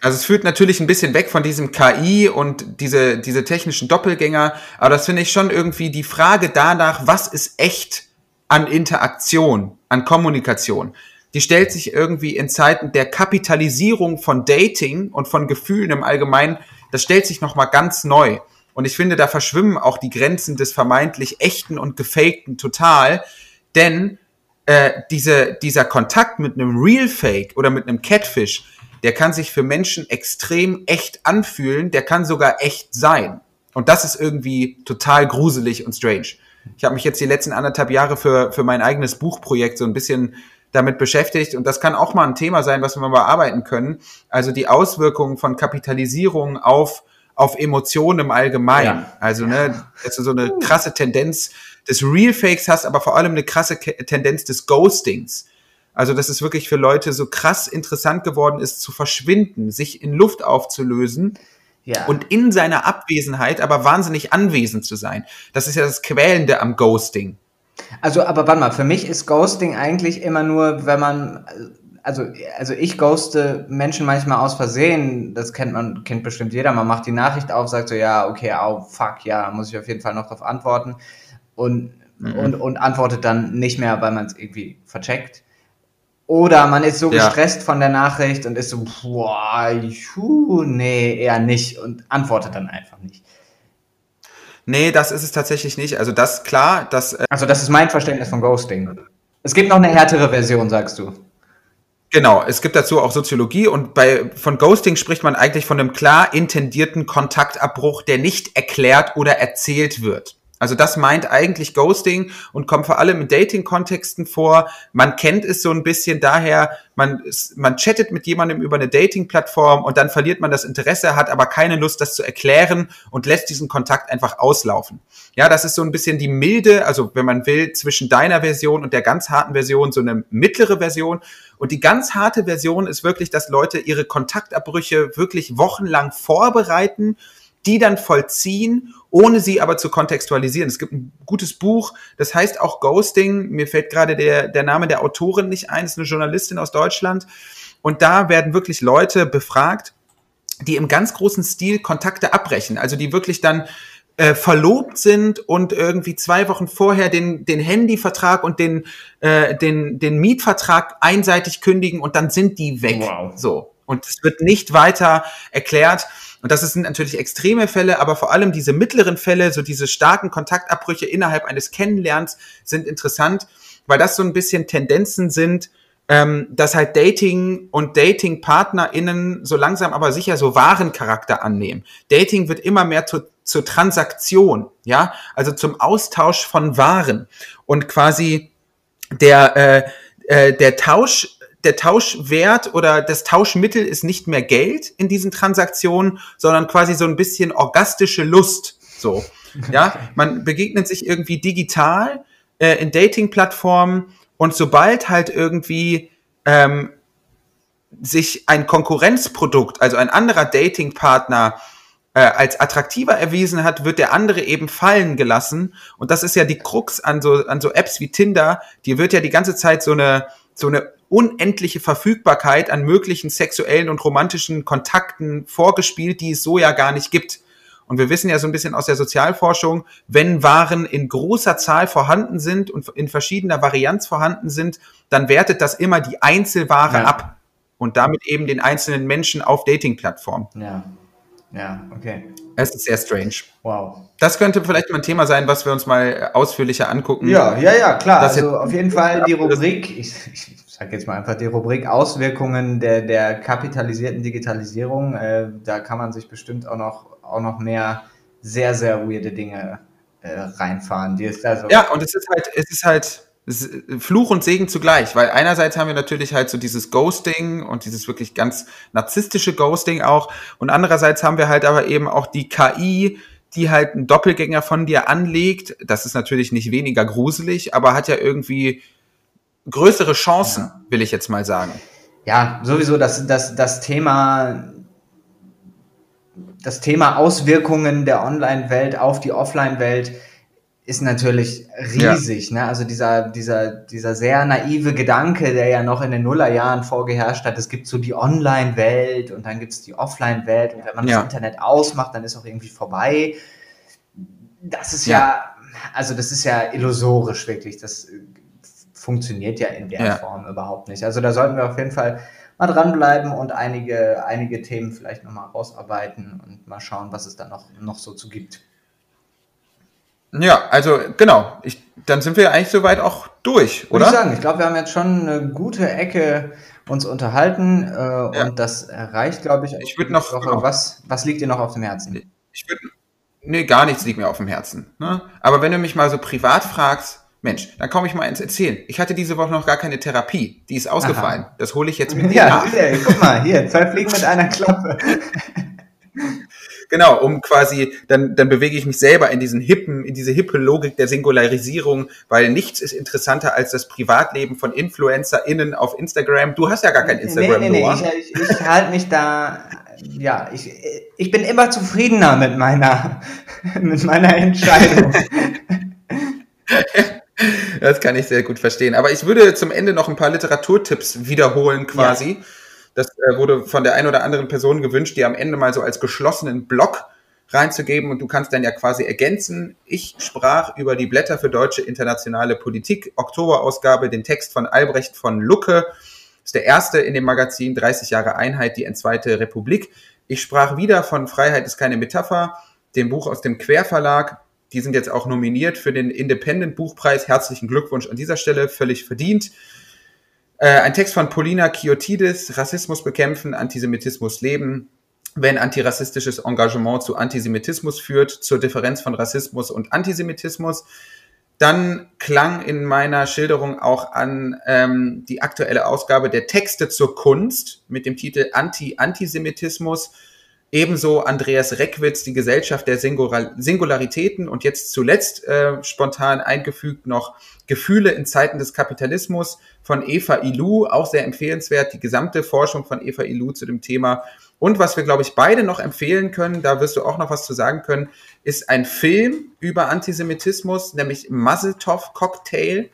Also es führt natürlich ein bisschen weg von diesem KI und diese, diese technischen Doppelgänger, aber das finde ich schon irgendwie die Frage danach, was ist echt an Interaktion, an Kommunikation. Die stellt sich irgendwie in Zeiten der Kapitalisierung von Dating und von Gefühlen im Allgemeinen, das stellt sich nochmal ganz neu. Und ich finde, da verschwimmen auch die Grenzen des vermeintlich echten und gefakten total, denn äh, diese, dieser Kontakt mit einem Real Fake oder mit einem Catfish, der kann sich für Menschen extrem echt anfühlen, der kann sogar echt sein. Und das ist irgendwie total gruselig und strange. Ich habe mich jetzt die letzten anderthalb Jahre für, für mein eigenes Buchprojekt so ein bisschen damit beschäftigt und das kann auch mal ein Thema sein, was wir mal bearbeiten können. Also die Auswirkungen von Kapitalisierung auf auf Emotionen im Allgemeinen. Ja. Also, ne, dass du so eine krasse Tendenz des Real Fakes hast, aber vor allem eine krasse Tendenz des Ghostings. Also, dass es wirklich für Leute so krass interessant geworden ist, zu verschwinden, sich in Luft aufzulösen. Ja. Und in seiner Abwesenheit aber wahnsinnig anwesend zu sein. Das ist ja das Quälende am Ghosting. Also, aber warte mal, für mich ist Ghosting eigentlich immer nur, wenn man also, also ich ghoste Menschen manchmal aus Versehen, das kennt man, kennt bestimmt jeder. Man macht die Nachricht auf, sagt so, ja, okay, oh, fuck, ja, muss ich auf jeden Fall noch darauf antworten. Und, mhm. und, und antwortet dann nicht mehr, weil man es irgendwie vercheckt. Oder man ist so ja. gestresst von der Nachricht und ist so, boah, puh, nee, eher nicht und antwortet dann einfach nicht. Nee, das ist es tatsächlich nicht. Also das klar, das. Äh also das ist mein Verständnis von Ghosting. Es gibt noch eine härtere Version, sagst du. Genau, es gibt dazu auch Soziologie und bei von Ghosting spricht man eigentlich von einem klar intendierten Kontaktabbruch, der nicht erklärt oder erzählt wird. Also das meint eigentlich Ghosting und kommt vor allem in Dating-Kontexten vor. Man kennt es so ein bisschen daher, man, man chattet mit jemandem über eine Dating-Plattform und dann verliert man das Interesse, hat aber keine Lust, das zu erklären und lässt diesen Kontakt einfach auslaufen. Ja, das ist so ein bisschen die milde, also wenn man will, zwischen deiner Version und der ganz harten Version, so eine mittlere Version. Und die ganz harte Version ist wirklich, dass Leute ihre Kontaktabbrüche wirklich wochenlang vorbereiten, die dann vollziehen, ohne sie aber zu kontextualisieren. Es gibt ein gutes Buch, das heißt auch Ghosting. Mir fällt gerade der, der Name der Autorin nicht ein, ist eine Journalistin aus Deutschland. Und da werden wirklich Leute befragt, die im ganz großen Stil Kontakte abbrechen. Also die wirklich dann äh, verlobt sind und irgendwie zwei Wochen vorher den, den Handyvertrag und den, äh, den, den Mietvertrag einseitig kündigen und dann sind die weg. Wow. So. Und es wird nicht weiter erklärt. Und das sind natürlich extreme Fälle, aber vor allem diese mittleren Fälle, so diese starken Kontaktabbrüche innerhalb eines Kennenlernens sind interessant, weil das so ein bisschen Tendenzen sind, ähm, dass halt Dating und Dating-PartnerInnen so langsam aber sicher so wahren Charakter annehmen. Dating wird immer mehr zu, zur Transaktion, ja, also zum Austausch von Waren und quasi der äh, äh, der Tausch der Tauschwert oder das Tauschmittel ist nicht mehr Geld in diesen Transaktionen, sondern quasi so ein bisschen orgastische Lust. So, ja, man begegnet sich irgendwie digital äh, in Dating-Plattformen und sobald halt irgendwie ähm, sich ein Konkurrenzprodukt, also ein anderer Dating-Partner äh, als attraktiver erwiesen hat, wird der andere eben fallen gelassen. Und das ist ja die Krux an so, an so Apps wie Tinder. Die wird ja die ganze Zeit so eine, so eine unendliche Verfügbarkeit an möglichen sexuellen und romantischen Kontakten vorgespielt, die es so ja gar nicht gibt. Und wir wissen ja so ein bisschen aus der Sozialforschung, wenn Waren in großer Zahl vorhanden sind und in verschiedener Varianz vorhanden sind, dann wertet das immer die Einzelware ja. ab und damit eben den einzelnen Menschen auf Dating-Plattformen. Ja. Ja, okay. Es ist sehr strange. Wow. Das könnte vielleicht mal ein Thema sein, was wir uns mal ausführlicher angucken. Ja, ja, ja, klar. Das also auf jeden Fall die Rubrik, ich, ich sage jetzt mal einfach die Rubrik Auswirkungen der, der kapitalisierten Digitalisierung. Äh, da kann man sich bestimmt auch noch, auch noch mehr sehr, sehr weirde Dinge äh, reinfahren. Die ist also ja, und es ist halt, es ist halt Fluch und Segen zugleich, weil einerseits haben wir natürlich halt so dieses Ghosting und dieses wirklich ganz narzisstische Ghosting auch und andererseits haben wir halt aber eben auch die KI, die halt einen Doppelgänger von dir anlegt. Das ist natürlich nicht weniger gruselig, aber hat ja irgendwie größere Chancen, ja. will ich jetzt mal sagen. Ja, sowieso das, das, das Thema das Thema Auswirkungen der Online-Welt auf die Offline-Welt ist natürlich riesig. Ja. Ne? Also dieser, dieser, dieser sehr naive Gedanke, der ja noch in den Nullerjahren vorgeherrscht hat, es gibt so die Online-Welt und dann gibt es die Offline-Welt und wenn man ja. das Internet ausmacht, dann ist auch irgendwie vorbei. Das ist ja. ja, also das ist ja illusorisch wirklich. Das funktioniert ja in der ja. Form überhaupt nicht. Also da sollten wir auf jeden Fall mal dranbleiben und einige, einige Themen vielleicht nochmal rausarbeiten und mal schauen, was es da noch, noch so zu gibt. Ja, also genau. Ich, dann sind wir eigentlich soweit auch durch, oder? Würde ich sagen. Ich glaube, wir haben jetzt schon eine gute Ecke uns unterhalten äh, ja. und das reicht, glaube ich. Ich würde noch. Genau. Was, was liegt dir noch auf dem Herzen? Ich würde. Nee, gar nichts liegt mir auf dem Herzen. Ne? Aber wenn du mich mal so privat fragst, Mensch, dann komme ich mal ins Erzählen. Ich hatte diese Woche noch gar keine Therapie. Die ist ausgefallen. Aha. Das hole ich jetzt mit dir ja, nach. Hier, guck mal, hier, zwei Fliegen mit einer Klappe. Genau, um quasi, dann, dann bewege ich mich selber in diesen hippen, in diese hippe Logik der Singularisierung, weil nichts ist interessanter als das Privatleben von InfluencerInnen auf Instagram. Du hast ja gar kein Instagram, nee, nee, nee, ich, ich, ich halte mich da, ja, ich, ich bin immer zufriedener mit meiner, mit meiner Entscheidung. Das kann ich sehr gut verstehen. Aber ich würde zum Ende noch ein paar Literaturtipps wiederholen quasi. Ja das äh, wurde von der einen oder anderen Person gewünscht, die am Ende mal so als geschlossenen Block reinzugeben und du kannst dann ja quasi ergänzen. Ich sprach über die Blätter für deutsche internationale Politik, Oktoberausgabe, den Text von Albrecht von Lucke. Das ist der erste in dem Magazin 30 Jahre Einheit, die entzweite Republik. Ich sprach wieder von Freiheit ist keine Metapher, dem Buch aus dem Querverlag. Die sind jetzt auch nominiert für den Independent Buchpreis. Herzlichen Glückwunsch an dieser Stelle, völlig verdient. Äh, ein Text von Polina Kiotidis, Rassismus bekämpfen, Antisemitismus leben, wenn antirassistisches Engagement zu Antisemitismus führt, zur Differenz von Rassismus und Antisemitismus. Dann klang in meiner Schilderung auch an ähm, die aktuelle Ausgabe der Texte zur Kunst mit dem Titel Anti-Antisemitismus. Ebenso Andreas Reckwitz, die Gesellschaft der Singularitäten und jetzt zuletzt äh, spontan eingefügt noch Gefühle in Zeiten des Kapitalismus von Eva Ilou, auch sehr empfehlenswert, die gesamte Forschung von Eva Ilou zu dem Thema. Und was wir, glaube ich, beide noch empfehlen können, da wirst du auch noch was zu sagen können, ist ein Film über Antisemitismus, nämlich Muzzletop Cocktail,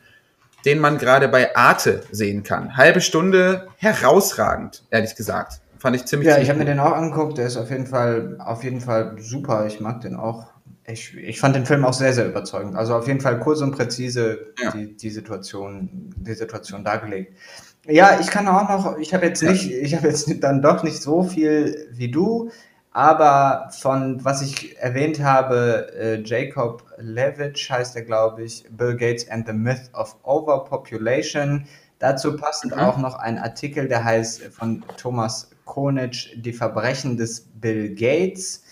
den man gerade bei Arte sehen kann. Halbe Stunde, herausragend, ehrlich gesagt. Fand ich ziemlich. Ja, ich habe mir den auch angeguckt, der ist auf jeden Fall, auf jeden Fall super. Ich mag den auch ich, ich fand den Film auch sehr, sehr überzeugend. Also auf jeden Fall kurz und präzise ja. die, die, Situation, die Situation dargelegt. Ja, ich kann auch noch, ich habe jetzt nicht, ich habe jetzt dann doch nicht so viel wie du, aber von was ich erwähnt habe, äh, Jacob Levitch heißt er, glaube ich, Bill Gates and the Myth of Overpopulation. Dazu passend mhm. auch noch ein Artikel, der heißt von Thomas Konitsch, Die Verbrechen des Bill Gates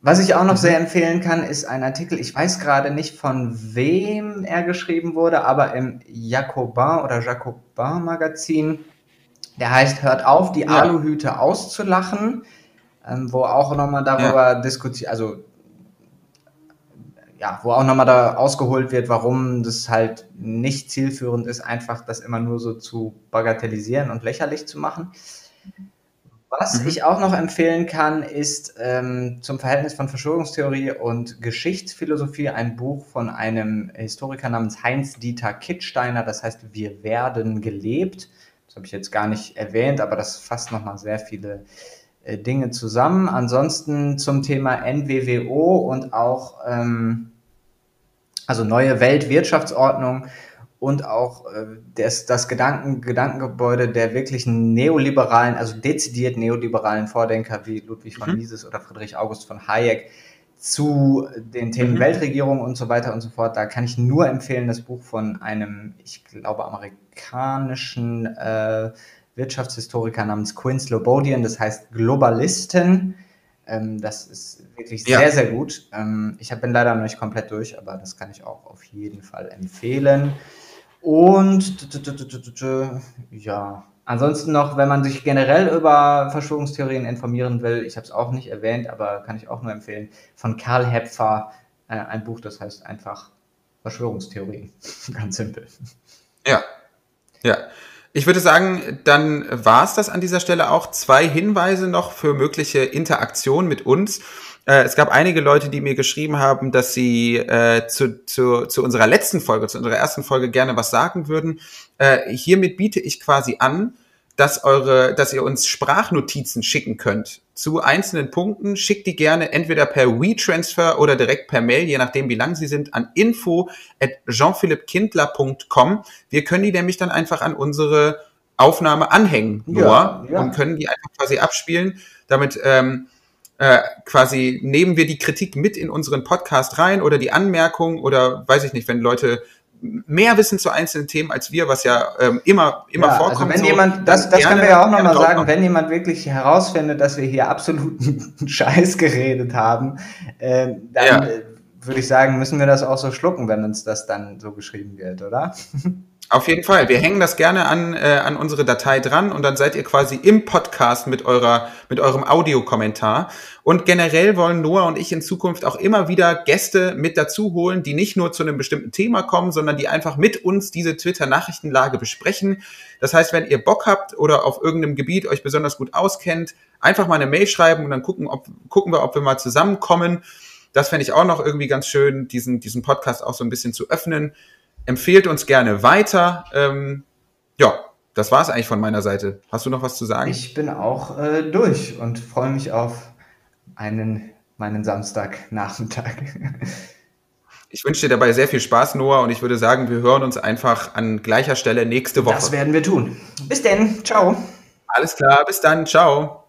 Was ich auch noch mhm. sehr empfehlen kann, ist ein Artikel, ich weiß gerade nicht von wem er geschrieben wurde, aber im Jacobin oder Jacobin Magazin, der heißt Hört auf, die ja. Aluhüte auszulachen, ähm, wo auch nochmal darüber ja. diskutiert, also ja, wo auch nochmal da ausgeholt wird, warum das halt nicht zielführend ist, einfach das immer nur so zu bagatellisieren und lächerlich zu machen. Was mhm. ich auch noch empfehlen kann, ist ähm, zum Verhältnis von Verschwörungstheorie und Geschichtsphilosophie ein Buch von einem Historiker namens Heinz-Dieter Kittsteiner, das heißt Wir werden gelebt. Das habe ich jetzt gar nicht erwähnt, aber das fasst nochmal sehr viele äh, Dinge zusammen. Ansonsten zum Thema NWWO und auch ähm, also neue Weltwirtschaftsordnung und auch äh, das, das Gedanken, Gedankengebäude der wirklichen neoliberalen, also dezidiert neoliberalen Vordenker wie Ludwig von mhm. Mises oder Friedrich August von Hayek zu den Themen mhm. Weltregierung und so weiter und so fort. Da kann ich nur empfehlen, das Buch von einem, ich glaube, amerikanischen äh, Wirtschaftshistoriker namens Quinn Slobodian, das heißt Globalisten. Ähm, das ist wirklich ja. sehr, sehr gut. Ähm, ich bin leider noch nicht komplett durch, aber das kann ich auch auf jeden Fall empfehlen. Und ja, ansonsten noch, wenn man sich generell über Verschwörungstheorien informieren will, ich habe es auch nicht erwähnt, aber kann ich auch nur empfehlen, von Karl Hepfer äh, ein Buch, das heißt einfach Verschwörungstheorien. Ganz simpel. Ja, ja. Ich würde sagen, dann war es das an dieser Stelle auch. Zwei Hinweise noch für mögliche Interaktion mit uns. Äh, es gab einige Leute, die mir geschrieben haben, dass sie äh, zu, zu, zu unserer letzten Folge, zu unserer ersten Folge gerne was sagen würden. Äh, hiermit biete ich quasi an, dass eure, dass ihr uns Sprachnotizen schicken könnt zu einzelnen Punkten. Schickt die gerne entweder per WeTransfer oder direkt per Mail, je nachdem wie lang sie sind, an info at jeanphilippkindler.com. Wir können die nämlich dann einfach an unsere Aufnahme anhängen, Noah, ja, ja. und können die einfach quasi abspielen. Damit ähm, äh, quasi nehmen wir die Kritik mit in unseren Podcast rein oder die Anmerkung oder weiß ich nicht, wenn Leute mehr wissen zu einzelnen Themen als wir, was ja ähm, immer immer ja, also vorkommt. Also wenn so, jemand, das, das können wir ja auch nochmal sagen, wenn jemand wirklich herausfindet, dass wir hier absoluten Scheiß geredet haben, äh, dann ja. äh, würde ich sagen, müssen wir das auch so schlucken, wenn uns das dann so geschrieben wird, oder? Auf jeden Fall. Wir hängen das gerne an, äh, an unsere Datei dran und dann seid ihr quasi im Podcast mit eurer, mit eurem Audiokommentar. Und generell wollen Noah und ich in Zukunft auch immer wieder Gäste mit dazu holen, die nicht nur zu einem bestimmten Thema kommen, sondern die einfach mit uns diese Twitter-Nachrichtenlage besprechen. Das heißt, wenn ihr Bock habt oder auf irgendeinem Gebiet euch besonders gut auskennt, einfach mal eine Mail schreiben und dann gucken, ob, gucken wir, ob wir mal zusammenkommen. Das fände ich auch noch irgendwie ganz schön, diesen, diesen Podcast auch so ein bisschen zu öffnen. Empfehlt uns gerne weiter. Ähm, ja, das war es eigentlich von meiner Seite. Hast du noch was zu sagen? Ich bin auch äh, durch und freue mich auf einen meinen Samstagnachmittag. Ich wünsche dir dabei sehr viel Spaß, Noah, und ich würde sagen, wir hören uns einfach an gleicher Stelle nächste Woche. Das werden wir tun. Bis denn. Ciao. Alles klar, bis dann. Ciao.